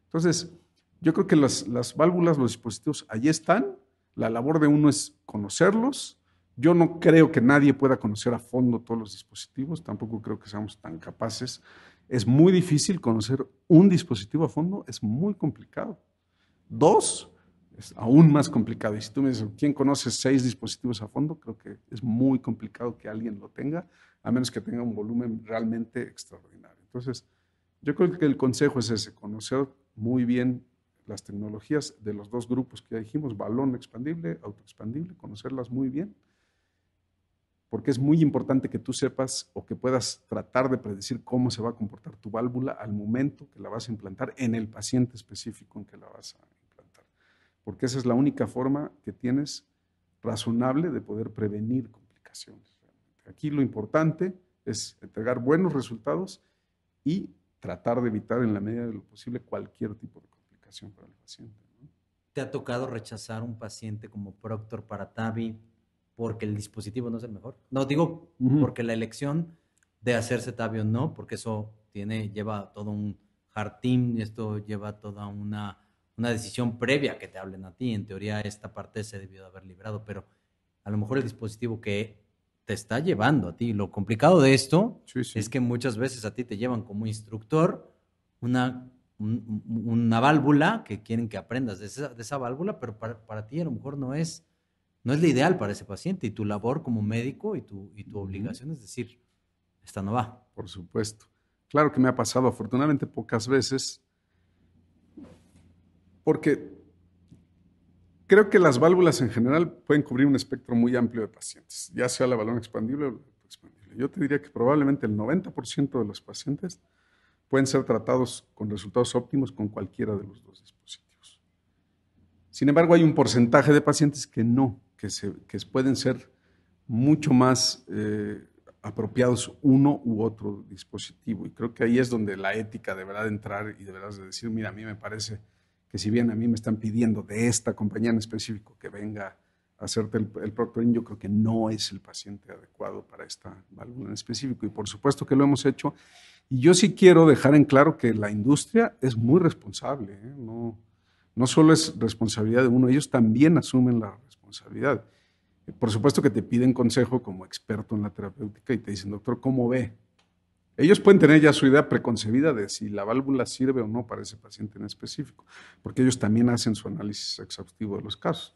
Entonces, yo creo que las, las válvulas, los dispositivos, allí están. La labor de uno es conocerlos. Yo no creo que nadie pueda conocer a fondo todos los dispositivos, tampoco creo que seamos tan capaces. Es muy difícil conocer un dispositivo a fondo, es muy complicado. Dos, es aún más complicado. Y si tú me dices, ¿quién conoce seis dispositivos a fondo? Creo que es muy complicado que alguien lo tenga, a menos que tenga un volumen realmente extraordinario. Entonces, yo creo que el consejo es ese, conocer muy bien las tecnologías de los dos grupos que ya dijimos, balón expandible, autoexpandible, conocerlas muy bien porque es muy importante que tú sepas o que puedas tratar de predecir cómo se va a comportar tu válvula al momento que la vas a implantar en el paciente específico en que la vas a implantar. Porque esa es la única forma que tienes razonable de poder prevenir complicaciones. Aquí lo importante es entregar buenos resultados y tratar de evitar en la medida de lo posible cualquier tipo de complicación para el paciente. ¿Te ha tocado rechazar un paciente como Proctor para TAVI porque el dispositivo no es el mejor. No digo porque la elección de hacerse tabio no, porque eso tiene, lleva todo un hard team y esto lleva toda una, una decisión previa que te hablen a ti. En teoría esta parte se debió de haber librado, pero a lo mejor el dispositivo que te está llevando a ti. Lo complicado de esto es que muchas veces a ti te llevan como instructor una, una válvula que quieren que aprendas de esa, de esa válvula, pero para, para, ti a lo mejor no es no es la ideal para ese paciente y tu labor como médico y tu, y tu obligación es decir, esta no va. Por supuesto. Claro que me ha pasado afortunadamente pocas veces, porque creo que las válvulas en general pueden cubrir un espectro muy amplio de pacientes, ya sea la balón expandible o la expandible. Yo te diría que probablemente el 90% de los pacientes pueden ser tratados con resultados óptimos con cualquiera de los dos dispositivos. Sin embargo, hay un porcentaje de pacientes que no, que, se, que pueden ser mucho más eh, apropiados uno u otro dispositivo. Y creo que ahí es donde la ética deberá de entrar y deberás de decir, mira, a mí me parece que si bien a mí me están pidiendo de esta compañía en específico que venga a hacerte el, el proctoring, yo creo que no es el paciente adecuado para esta válvula en específico. Y por supuesto que lo hemos hecho. Y yo sí quiero dejar en claro que la industria es muy responsable. ¿eh? No, no solo es responsabilidad de uno, ellos también asumen la responsabilidad. Por supuesto que te piden consejo como experto en la terapéutica y te dicen, doctor, ¿cómo ve? Ellos pueden tener ya su idea preconcebida de si la válvula sirve o no para ese paciente en específico, porque ellos también hacen su análisis exhaustivo de los casos.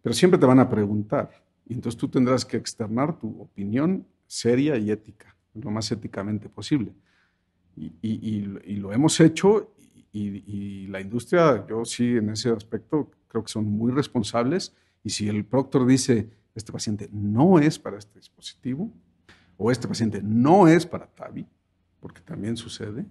Pero siempre te van a preguntar, y entonces tú tendrás que externar tu opinión seria y ética, lo más éticamente posible. Y, y lo hemos hecho, y la industria, yo sí en ese aspecto creo que son muy responsables y si el proctor dice, este paciente no es para este dispositivo, o este paciente no es para TAVI, porque también sucede,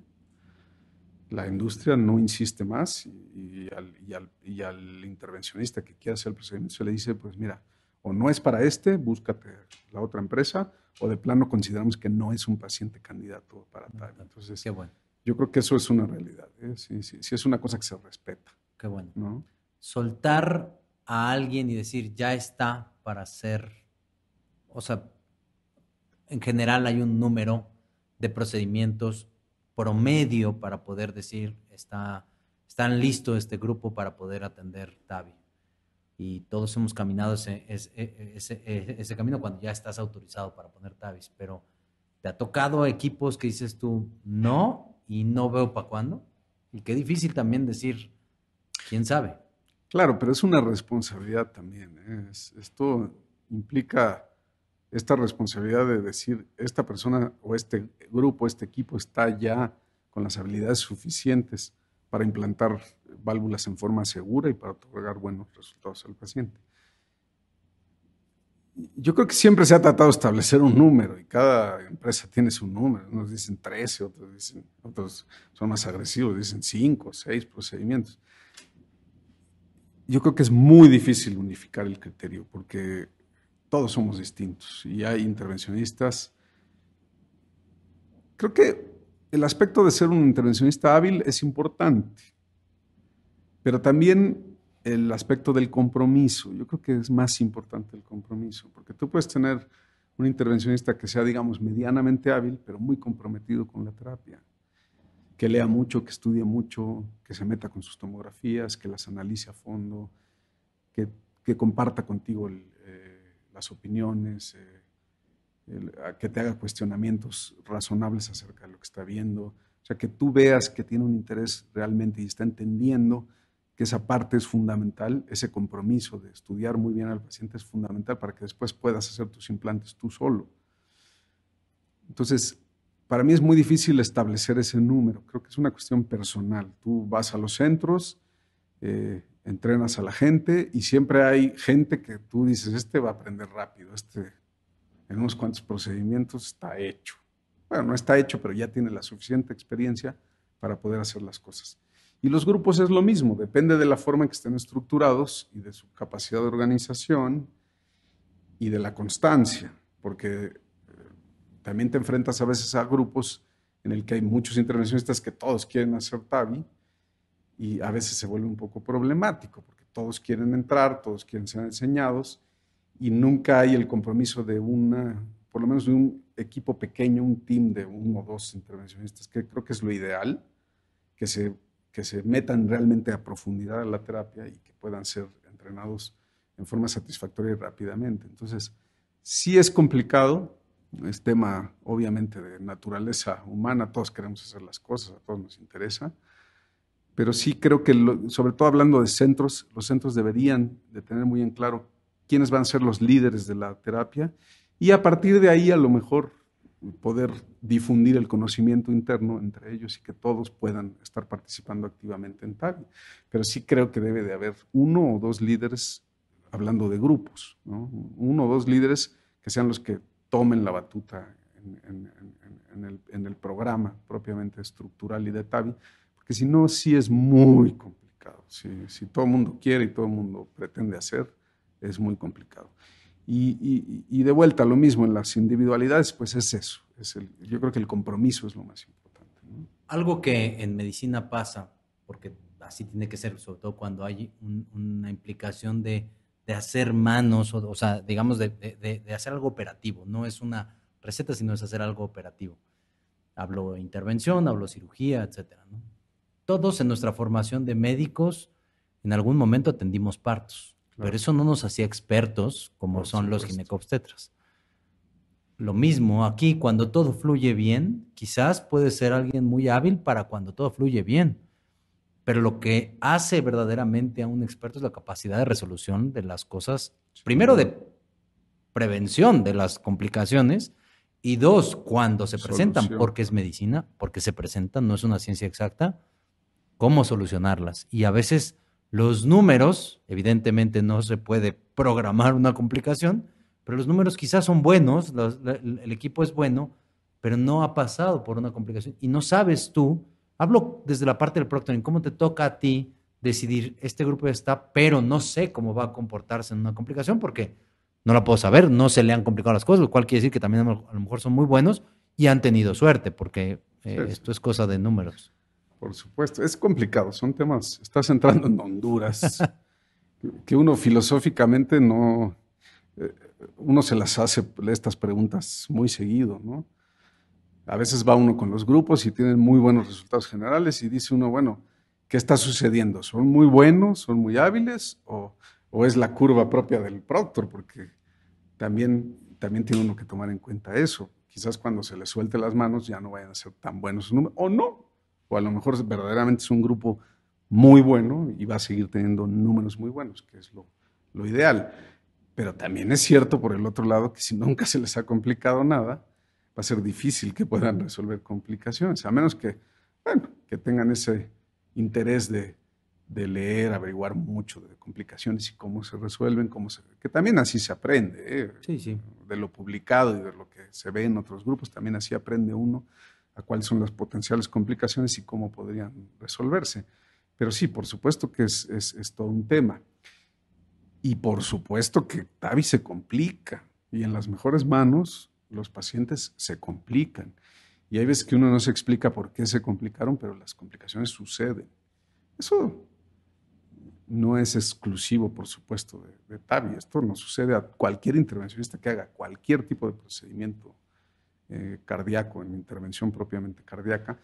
La industria no insiste más y, al, intervencionista que quiera hacer el procedimiento se le dice, pues mira, o no es para este, búscate la otra empresa, o de plano consideramos que no es un paciente candidato para tal. Entonces, Qué bueno. yo creo que eso es una realidad. ¿eh? Sí, sí, sí, es una cosa que se respeta. Qué bueno. ¿no? Soltar a alguien y decir, ya está para ser, o sea, en general hay un número de procedimientos promedio para poder decir, está, están listos este grupo para poder atender TAVI. Y todos hemos caminado ese, ese, camino cuando ya estás autorizado para poner TAVIs, pero ¿te ha tocado equipos que dices tú, no, y no veo para cuándo? Y qué difícil también decir, quién sabe. Claro, pero es una responsabilidad también. ¿eh? esto implica esta responsabilidad de decir, esta persona o este grupo, este equipo está ya con las habilidades suficientes para implantar válvulas en forma segura y para otorgar buenos resultados al paciente. Yo creo que siempre se ha tratado de establecer un número y cada empresa tiene su número. Unos dicen 13, otros, dicen, otros son más agresivos, dicen 5, 6 procedimientos. Yo creo que es muy difícil unificar el criterio porque todos somos distintos y hay intervencionistas. Creo que el aspecto de ser un intervencionista hábil es importante, pero también el aspecto del compromiso. Yo creo que es más importante el compromiso, porque tú puedes tener un intervencionista que sea, digamos, medianamente hábil, pero muy comprometido con la terapia, que lea mucho, que estudie mucho, que se meta con sus tomografías, que las analice a fondo, que, comparta contigo el, las opiniones, eh, que te haga cuestionamientos razonables acerca de lo que está viendo. O sea, que tú veas que tiene un interés realmente y está entendiendo que esa parte es fundamental, ese compromiso de estudiar muy bien al paciente es fundamental para que después puedas hacer tus implantes tú solo. Entonces, para mí es muy difícil establecer ese número, creo que es una cuestión personal. Tú vas a los centros, eh, entrenas a la gente y siempre hay gente que tú dices, este va a aprender rápido, este en unos cuantos procedimientos está hecho. Bueno, no está hecho, pero ya tiene la suficiente experiencia para poder hacer las cosas. Y los grupos es lo mismo, depende de la forma en que estén estructurados y de su capacidad de organización y de la constancia, porque también te enfrentas a veces a grupos en el que hay muchos intervencionistas que todos quieren hacer TAVI y a veces se vuelve un poco problemático porque todos quieren entrar, todos quieren ser enseñados y nunca hay el compromiso de una, por lo menos de un equipo pequeño, un team de uno o dos intervencionistas, que creo que es lo ideal, que se, que se metan realmente a profundidad en la terapia y que puedan ser entrenados en forma satisfactoria y rápidamente. Entonces, sí es complicado, es tema obviamente de naturaleza humana, todos queremos hacer las cosas, a todos nos interesa, pero sí creo que, sobre todo hablando de centros, los centros deberían de tener muy en claro quiénes van a ser los líderes de la terapia y a partir de ahí a lo mejor poder difundir el conocimiento interno entre ellos y que todos puedan estar participando activamente en TAVI. Pero sí creo que debe de haber uno o dos líderes, hablando de grupos, uno o dos líderes que sean los que tomen la batuta en, el, en el programa propiamente estructural y de TAVI, que si no, sí es muy complicado. Si, si, todo el mundo quiere y todo el mundo pretende hacer, es muy complicado. Y, y, de vuelta, lo mismo en las individualidades, pues es eso. Es el, yo creo que el compromiso es lo más importante. Algo que en medicina pasa, porque así tiene que ser, sobre todo cuando hay una implicación de, de, hacer manos, o, o sea, digamos, de, de, de hacer algo operativo. No es una receta, sino es hacer algo operativo. Hablo intervención, hablo cirugía, etcétera. ¿no? Todos en nuestra formación de médicos en algún momento atendimos partos, pero eso no nos hacía expertos como son los ginecobstetras. Lo mismo aquí, cuando todo fluye bien, quizás puede ser alguien muy hábil para cuando todo fluye bien, pero lo que hace verdaderamente a un experto es la capacidad de resolución de las cosas, primero de prevención de las complicaciones y dos, cuando se presentan, porque es medicina, porque se presentan, no es una ciencia exacta, cómo solucionarlas. Y a veces los números, evidentemente no se puede programar una complicación, pero los números quizás son buenos, el equipo es bueno, pero no ha pasado por una complicación y no sabes tú Hablo desde la parte del proctoring, ¿cómo te toca a ti decidir este grupo está, pero no sé cómo va a comportarse en una complicación porque no la puedo saber, no se le han complicado las cosas, lo cual quiere decir que también a lo mejor son muy buenos y han tenido suerte, porque eh, esto es cosa de números. Por supuesto, es complicado, son temas, estás entrando en Honduras, que uno filosóficamente no, eh, uno se las hace estas preguntas muy seguido, ¿no? A veces va uno con los grupos y tienen muy buenos resultados generales y dice uno, bueno, ¿qué está sucediendo? ¿Son muy buenos, son muy hábiles o, o es la curva propia del proctor? Porque también, también tiene uno que tomar en cuenta eso. Quizás cuando se le suelte las manos ya no vayan a ser tan buenos números, o no, o a lo mejor verdaderamente es un grupo muy bueno y va a seguir teniendo números muy buenos, que es lo, lo ideal. Pero también es cierto, por el otro lado, que si nunca se les ha complicado nada, va a ser difícil que puedan resolver complicaciones, a menos que, bueno, que tengan ese interés de, de leer, averiguar mucho de complicaciones y cómo se resuelven, cómo se, que también así se aprende, ¿eh? sí, sí. de lo publicado y de lo que se ve en otros grupos, también así aprende uno a cuáles son las potenciales complicaciones y cómo podrían resolverse. Pero sí, por supuesto que es, es, es todo un tema. Y por supuesto que TAVI se complica y en las mejores manos los pacientes se complican. Y hay veces que uno no se explica por qué se complicaron, pero las complicaciones suceden. Eso no es exclusivo, por supuesto, de, TAVI. Esto nos sucede a cualquier intervencionista que haga cualquier tipo de procedimiento eh, cardíaco, en intervención propiamente cardíaca.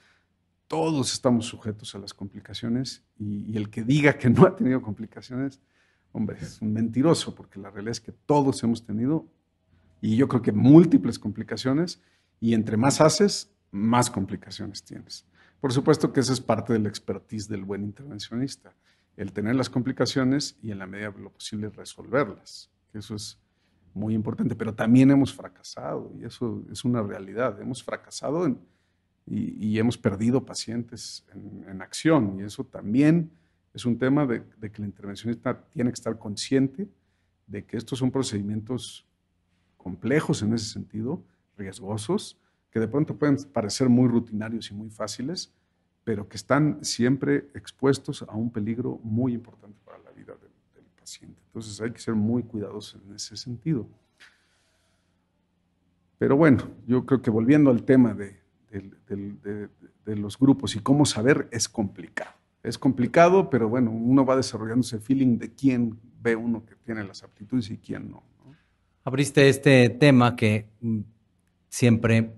Todos estamos sujetos a las complicaciones y, y el que diga que no ha tenido complicaciones, hombre, es un mentiroso, porque la realidad es que todos hemos tenido, y yo creo que múltiples complicaciones, y entre más haces, más complicaciones tienes. Por supuesto que esa es parte del expertise del buen intervencionista, el tener las complicaciones y en la medida de lo posible resolverlas. Eso es muy importante, pero también hemos fracasado y eso es una realidad. Hemos fracasado y, hemos perdido pacientes en, acción y eso también es un tema de, de que el intervencionista tiene que estar consciente de que estos son procedimientos complejos en ese sentido, riesgosos, que de pronto pueden parecer muy rutinarios y muy fáciles, pero que están siempre expuestos a un peligro muy importante para la vida del, paciente. Entonces hay que ser muy cuidadosos en ese sentido. Pero bueno, yo creo que volviendo al tema de, de, los grupos y cómo saber, es complicado. Es complicado, pero bueno, uno va desarrollando ese feeling de quién ve uno que tiene las aptitudes y quién no. Abriste este tema que mm, siempre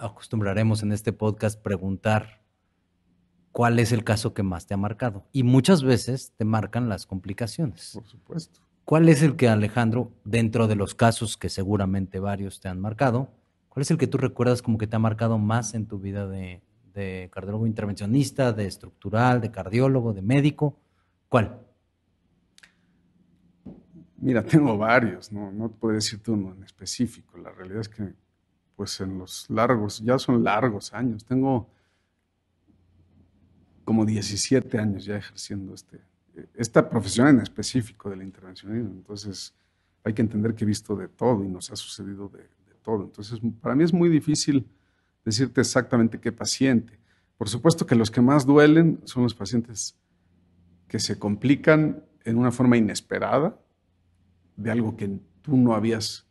acostumbraremos en este podcast preguntar cuál es el caso que más te ha marcado. Y muchas veces te marcan las complicaciones. Por supuesto. ¿Cuál es el que, Alejandro, dentro de los casos que seguramente varios te han marcado, cuál es el que tú recuerdas como que te ha marcado más en tu vida de, cardiólogo intervencionista, de estructural, de cardiólogo, de médico? ¿Cuál? Mira, tengo varios, no, no puedo decirte uno en específico. La realidad es que pues en los largos, ya son largos años. Tengo como 17 años ya ejerciendo este, esta profesión en específico del intervencionismo. Entonces hay que entender que he visto de todo y nos ha sucedido de, de todo. Entonces para mí es muy difícil decirte exactamente qué paciente. Por supuesto que los que más duelen son los pacientes que se complican en una forma inesperada de algo que tú no habías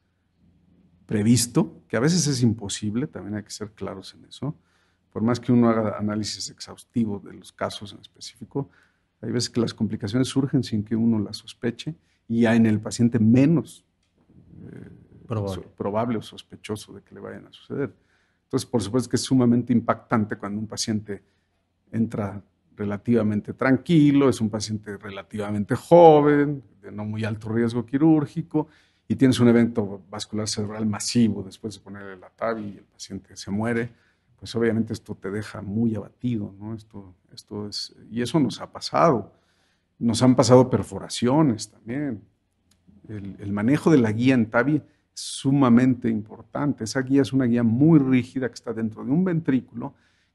previsto, que a veces es imposible, también hay que ser claros en eso. Por más que uno haga análisis exhaustivo de los casos en específico, hay veces que las complicaciones surgen sin que uno las sospeche y ya en el paciente menos eh, probable. probable o sospechoso de que le vayan a suceder. Entonces, por supuesto que es sumamente impactante cuando un paciente entra relativamente tranquilo, es un paciente relativamente joven, de no muy alto riesgo quirúrgico, y tienes un evento vascular cerebral masivo después de ponerle la TAVI y el paciente se muere, pues obviamente esto te deja muy abatido, ¿no? Esto, esto es, y eso nos ha pasado. Nos han pasado perforaciones también. El, manejo de la guía en TAVI es sumamente importante. Esa guía es una guía muy rígida que está dentro de un ventrículo,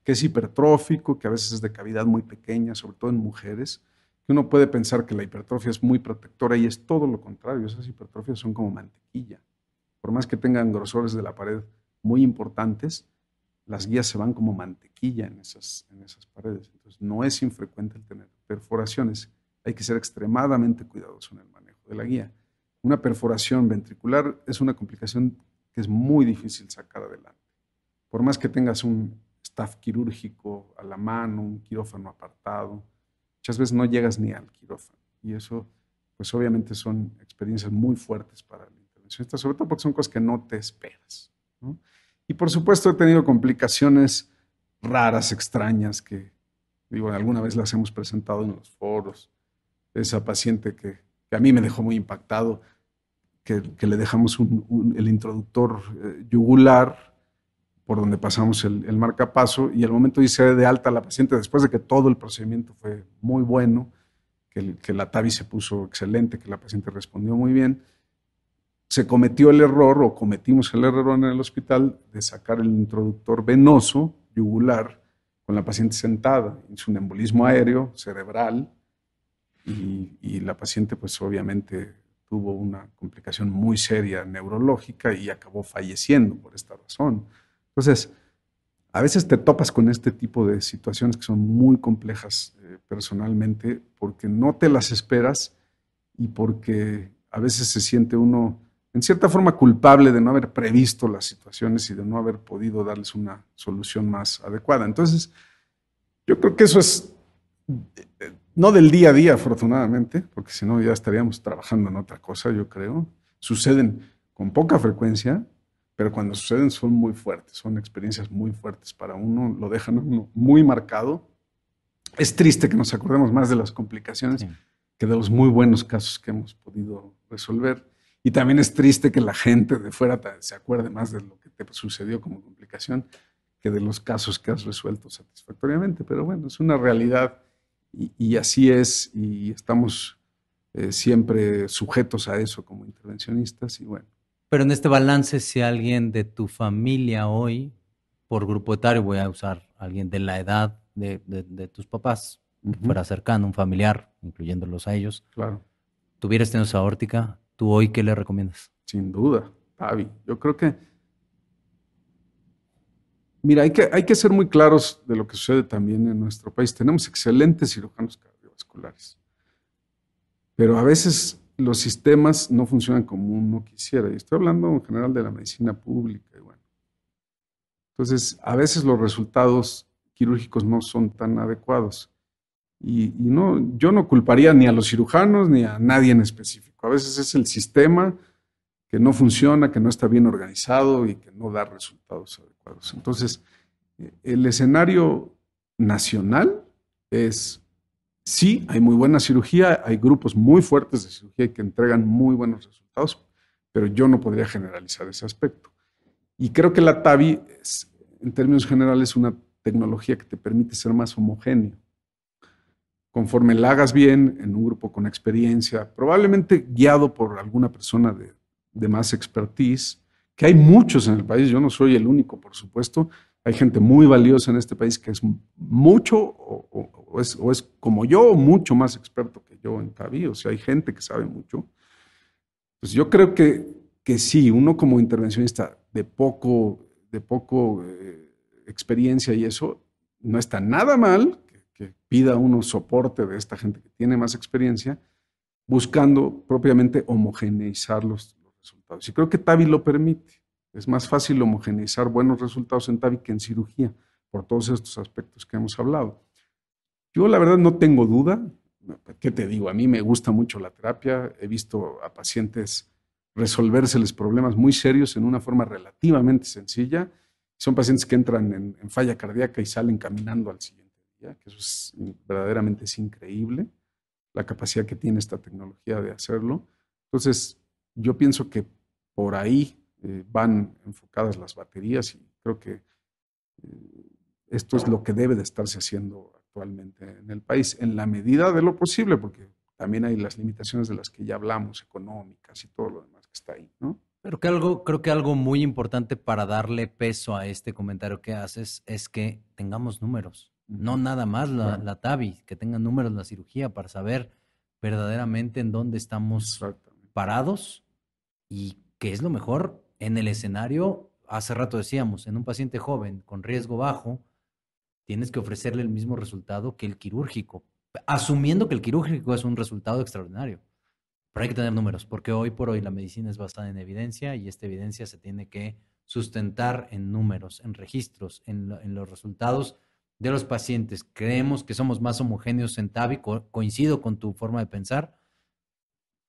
que es hipertrófico, que a veces es de cavidad muy pequeña, sobre todo en mujeres, uno puede pensar que la hipertrofia es muy protectora y es todo lo contrario. Esas hipertrofias son como mantequilla. Por más que tengan grosores de la pared muy importantes, las guías se van como mantequilla en esas, en esas paredes. Entonces, no es infrecuente el tener perforaciones. Hay que ser extremadamente cuidadoso en el manejo de la guía. Una perforación ventricular es una complicación que es muy difícil sacar adelante. Por más que tengas un staff quirúrgico a la mano, un quirófano apartado, muchas veces no llegas ni al quirófano. Y eso, pues obviamente son experiencias muy fuertes para el intervencionista, sobre todo porque son cosas que no te esperas. Y por supuesto he tenido complicaciones raras, extrañas, que digo, alguna vez las hemos presentado en los foros. Esa paciente que, a mí me dejó muy impactado, que, le dejamos el introductor eh, yugular por donde pasamos el, marcapaso y al momento de irse de alta la paciente, después de que todo el procedimiento fue muy bueno, que, que la TAVI se puso excelente, que la paciente respondió muy bien, se cometió el error o cometimos el error en el hospital de sacar el introductor venoso yugular con la paciente sentada. Hizo un embolismo aéreo cerebral y, la paciente pues obviamente tuvo una complicación muy seria neurológica y acabó falleciendo por esta razón. Entonces, a veces te topas con este tipo de situaciones que son muy complejas eh, personalmente porque no te las esperas y porque a veces se siente uno en cierta forma culpable de no haber previsto las situaciones y de no haber podido darles una solución más adecuada. Entonces, yo creo que eso es eh, no del día a día, afortunadamente, porque si no ya estaríamos trabajando en otra cosa, yo creo. Suceden con poca frecuencia, pero cuando suceden son muy fuertes, son experiencias muy fuertes para uno, lo dejan uno muy marcado. Es triste que nos acordemos más de las complicaciones que de los muy buenos casos que hemos podido resolver. Y también es triste que la gente de fuera se acuerde más de lo que te sucedió como complicación que de los casos que has resuelto satisfactoriamente. Pero bueno, es una realidad y, así es y estamos eh, siempre sujetos a eso como intervencionistas y bueno. Pero en este balance, si alguien de tu familia hoy, por grupo etario, voy a usar alguien de la edad de, tus papás, que fuera cercano, un familiar, incluyéndolos a ellos, claro. tuviera estenosis aórtica, ¿Tú hoy qué le recomiendas? Sin duda, Pavi. Yo creo que. Mira, hay que, hay que ser muy claros de lo que sucede también en nuestro país. Tenemos excelentes cirujanos cardiovasculares, pero a veces los sistemas no funcionan como uno quisiera. Y estoy hablando en general de la medicina pública. Y. Entonces, a veces los resultados quirúrgicos no son tan adecuados. Y, no, yo no culparía ni a los cirujanos ni a nadie en específico. A veces es el sistema que no funciona, que no está bien organizado y que no da resultados adecuados. Entonces, el escenario nacional es, sí, hay muy buena cirugía, hay grupos muy fuertes de cirugía que entregan muy buenos resultados, pero yo no podría generalizar ese aspecto. Y creo que la TAVI, es, en términos generales, una tecnología que te permite ser más homogéneo conforme la hagas bien en un grupo con experiencia, probablemente guiado por alguna persona de, más expertise, que hay muchos en el país, yo no soy el único, por supuesto, hay gente muy valiosa en este país que es mucho o, es, como yo o mucho más experto que yo en CAVI, o sea, hay gente que sabe mucho. Pues yo creo que, que sí, uno como intervencionista de poco, de poco eh, experiencia y eso, no está nada mal que pida uno soporte de esta gente que tiene más experiencia, buscando propiamente homogeneizar los, resultados. Y creo que TAVI lo permite. Es más fácil homogeneizar buenos resultados en TAVI que en cirugía, por todos estos aspectos que hemos hablado. Yo la verdad no tengo duda. ¿Qué te digo? A mí me gusta mucho la terapia. He visto a pacientes resolvérseles problemas muy serios en una forma relativamente sencilla. Son pacientes que entran en, falla cardíaca y salen caminando al siguiente que eso es verdaderamente increíble, la capacidad que tiene esta tecnología de hacerlo. Entonces, yo pienso que por ahí eh, van enfocadas las baterías y creo que eh, esto es lo que debe de estarse haciendo actualmente en el país, en la medida de lo posible, porque también hay las limitaciones de las que ya hablamos, económicas y todo lo demás que está ahí, ¿no? Pero que algo, creo que algo muy importante para darle peso a este comentario que haces es que tengamos números. No nada más la, la TAVI, que tengan números la cirugía para saber verdaderamente en dónde estamos parados y qué es lo mejor en el escenario hace rato decíamos, en un paciente joven con riesgo bajo, tienes que ofrecerle el mismo resultado que el quirúrgico, asumiendo que el quirúrgico es un resultado extraordinario. Pero hay que tener números, porque hoy por hoy la medicina es basada en evidencia y esta evidencia se tiene que sustentar en números, en registros, en, los resultados de los pacientes. Creemos que somos más homogéneos en TAVI, coincido con tu forma de pensar,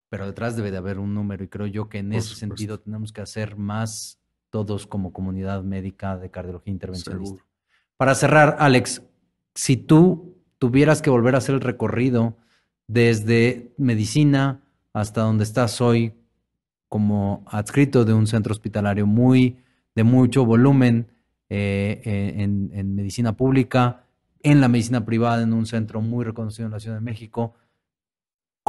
pero detrás debe de haber un número y creo yo que en ese sentido tenemos que hacer más todos como comunidad médica de cardiología intervencionista. Para cerrar, Alex, si tú tuvieras que volver a hacer el recorrido desde medicina hasta donde estás hoy como adscrito de un centro hospitalario muy de mucho volumen eh, eh, en, medicina pública, en la medicina privada, en un centro muy reconocido en la Ciudad de México,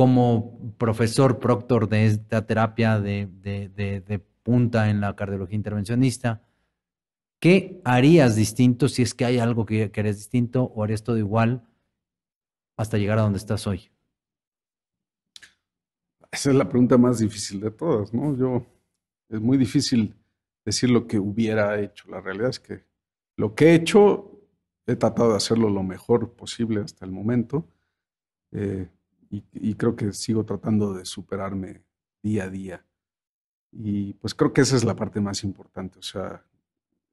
como profesor proctor de esta terapia de, punta en la cardiología intervencionista. ¿Qué harías distinto si es que hay algo que, que distinto o harías todo igual hasta llegar a donde estás hoy? Esa es la pregunta más difícil de todas, ¿no? Yo, es muy difícil decir lo que hubiera hecho. La realidad es que lo que he hecho, he tratado de hacerlo lo mejor posible hasta el momento. Eh, y, creo que sigo tratando de superarme día a día. Y pues creo que esa es la parte más importante, o sea,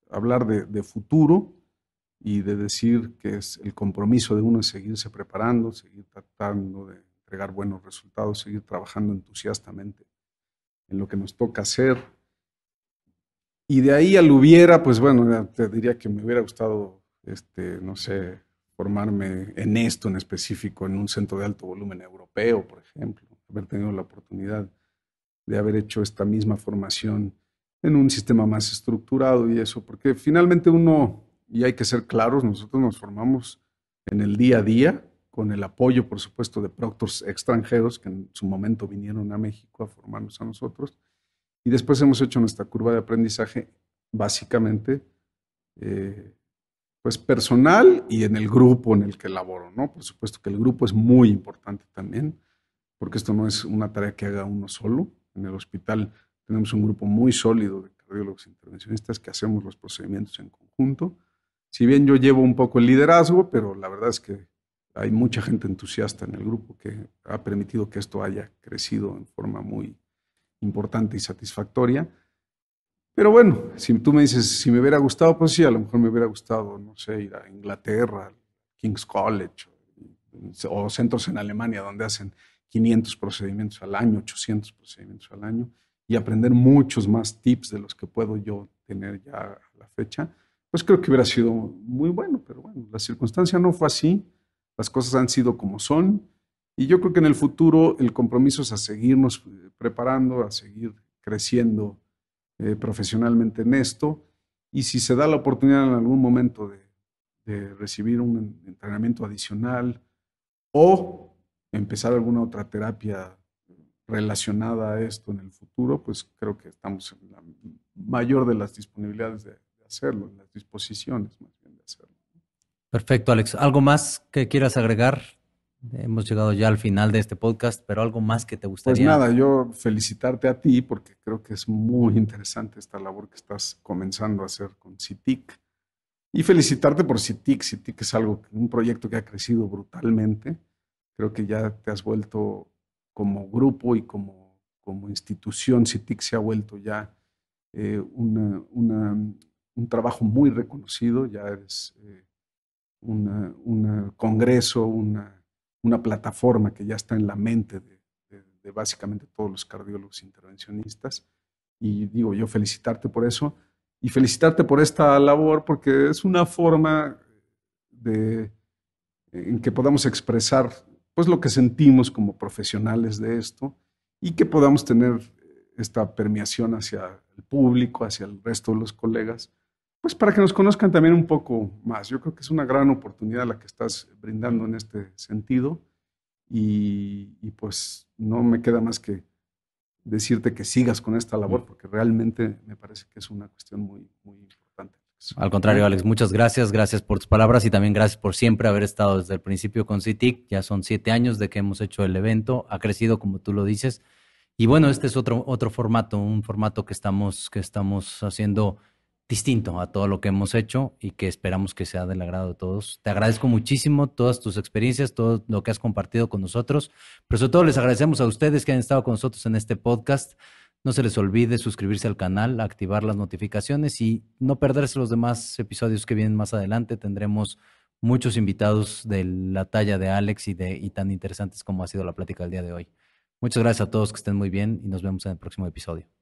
hablar de, futuro y de decir que es el compromiso de uno es seguirse preparando, seguir tratando de entregar buenos resultados, seguir trabajando entusiastamente en lo que nos toca hacer. Y de ahí al hubiera, pues bueno, te diría que me hubiera gustado, este, no sé, formarme en esto en específico, en un centro de alto volumen europeo, por ejemplo, haber tenido la oportunidad de haber hecho esta misma formación en un sistema más estructurado y eso, porque finalmente uno, y hay que ser claros, nosotros nos formamos en el día a día, con el apoyo, por supuesto, de proctors extranjeros que en su momento vinieron a México a formarnos a nosotros. Y después hemos hecho nuestra curva de aprendizaje básicamente eh, pues personal y en el grupo en el que laboro, ¿no? Por supuesto que el grupo es muy importante también, porque esto no es una tarea que haga uno solo. En el hospital tenemos un grupo muy sólido de cardiólogos intervencionistas que hacemos los procedimientos en conjunto. Si bien yo llevo un poco el liderazgo, pero la verdad es que hay mucha gente entusiasta en el grupo que ha permitido que esto haya crecido en forma muy importante y satisfactoria. Pero bueno, si tú me dices, si me hubiera gustado, pues sí, a lo mejor me hubiera gustado, no sé, ir a Inglaterra, King's College o, centros en Alemania donde hacen 500 procedimientos al año, 800 procedimientos al año y aprender muchos más tips de los que puedo yo tener ya a la fecha, pues creo que hubiera sido muy bueno, pero bueno, la circunstancia no fue así las cosas han sido como son y yo creo que en el futuro el compromiso es a seguirnos eh, preparando, a seguir creciendo eh, profesionalmente en esto y si se da la oportunidad en algún momento de, recibir un entrenamiento adicional o empezar alguna otra terapia relacionada a esto en el futuro, pues creo que estamos en la mayor de las disponibilidades de, de hacerlo, en las disposiciones más bien de hacerlo. Perfecto, Alex. ¿Algo más que quieras agregar? Hemos llegado ya al final de este podcast, pero algo más que te gustaría. Pues nada, yo felicitarte a ti porque creo que es muy interesante esta labor que estás comenzando a hacer con CITIC. Y felicitarte por CITIC. CITIC es algo, un proyecto que ha crecido brutalmente. Creo que ya te has vuelto como grupo y como, como institución, CITIC se ha vuelto ya eh, un trabajo muy reconocido. Ya eres eh, un congreso, una, plataforma que ya está en la mente de, básicamente todos los cardiólogos intervencionistas. Y digo, yo felicitarte por eso y felicitarte por esta labor porque es una forma de, en que podamos expresar pues lo que sentimos como profesionales de esto y que podamos tener esta permeación hacia el público, hacia el resto de los colegas, pues para que nos conozcan también un poco más. Yo creo que es una gran oportunidad la que estás brindando en este sentido y, pues no me queda más que decirte que sigas con esta labor porque realmente me parece que es una cuestión muy, muy importante. Al contrario, Alex, muchas gracias. Gracias por tus palabras y también gracias por siempre haber estado desde el principio con CITIC. Ya son siete años de que hemos hecho el evento. Ha crecido, como tú lo dices. Y bueno, este es otro, otro formato, un formato que estamos, que estamos haciendo distinto a todo lo que hemos hecho y que esperamos que sea del agrado de todos. Te agradezco muchísimo todas tus experiencias, todo lo que has compartido con nosotros, pero sobre todo les agradecemos a ustedes que han estado con nosotros en este podcast. No se les olvide suscribirse al canal, activar las notificaciones y no perderse los demás episodios que vienen más adelante. Tendremos muchos invitados de la talla de Alex y, de, y tan interesantes como ha sido la plática del día de hoy. Muchas gracias a todos, que estén muy bien y nos vemos en el próximo episodio.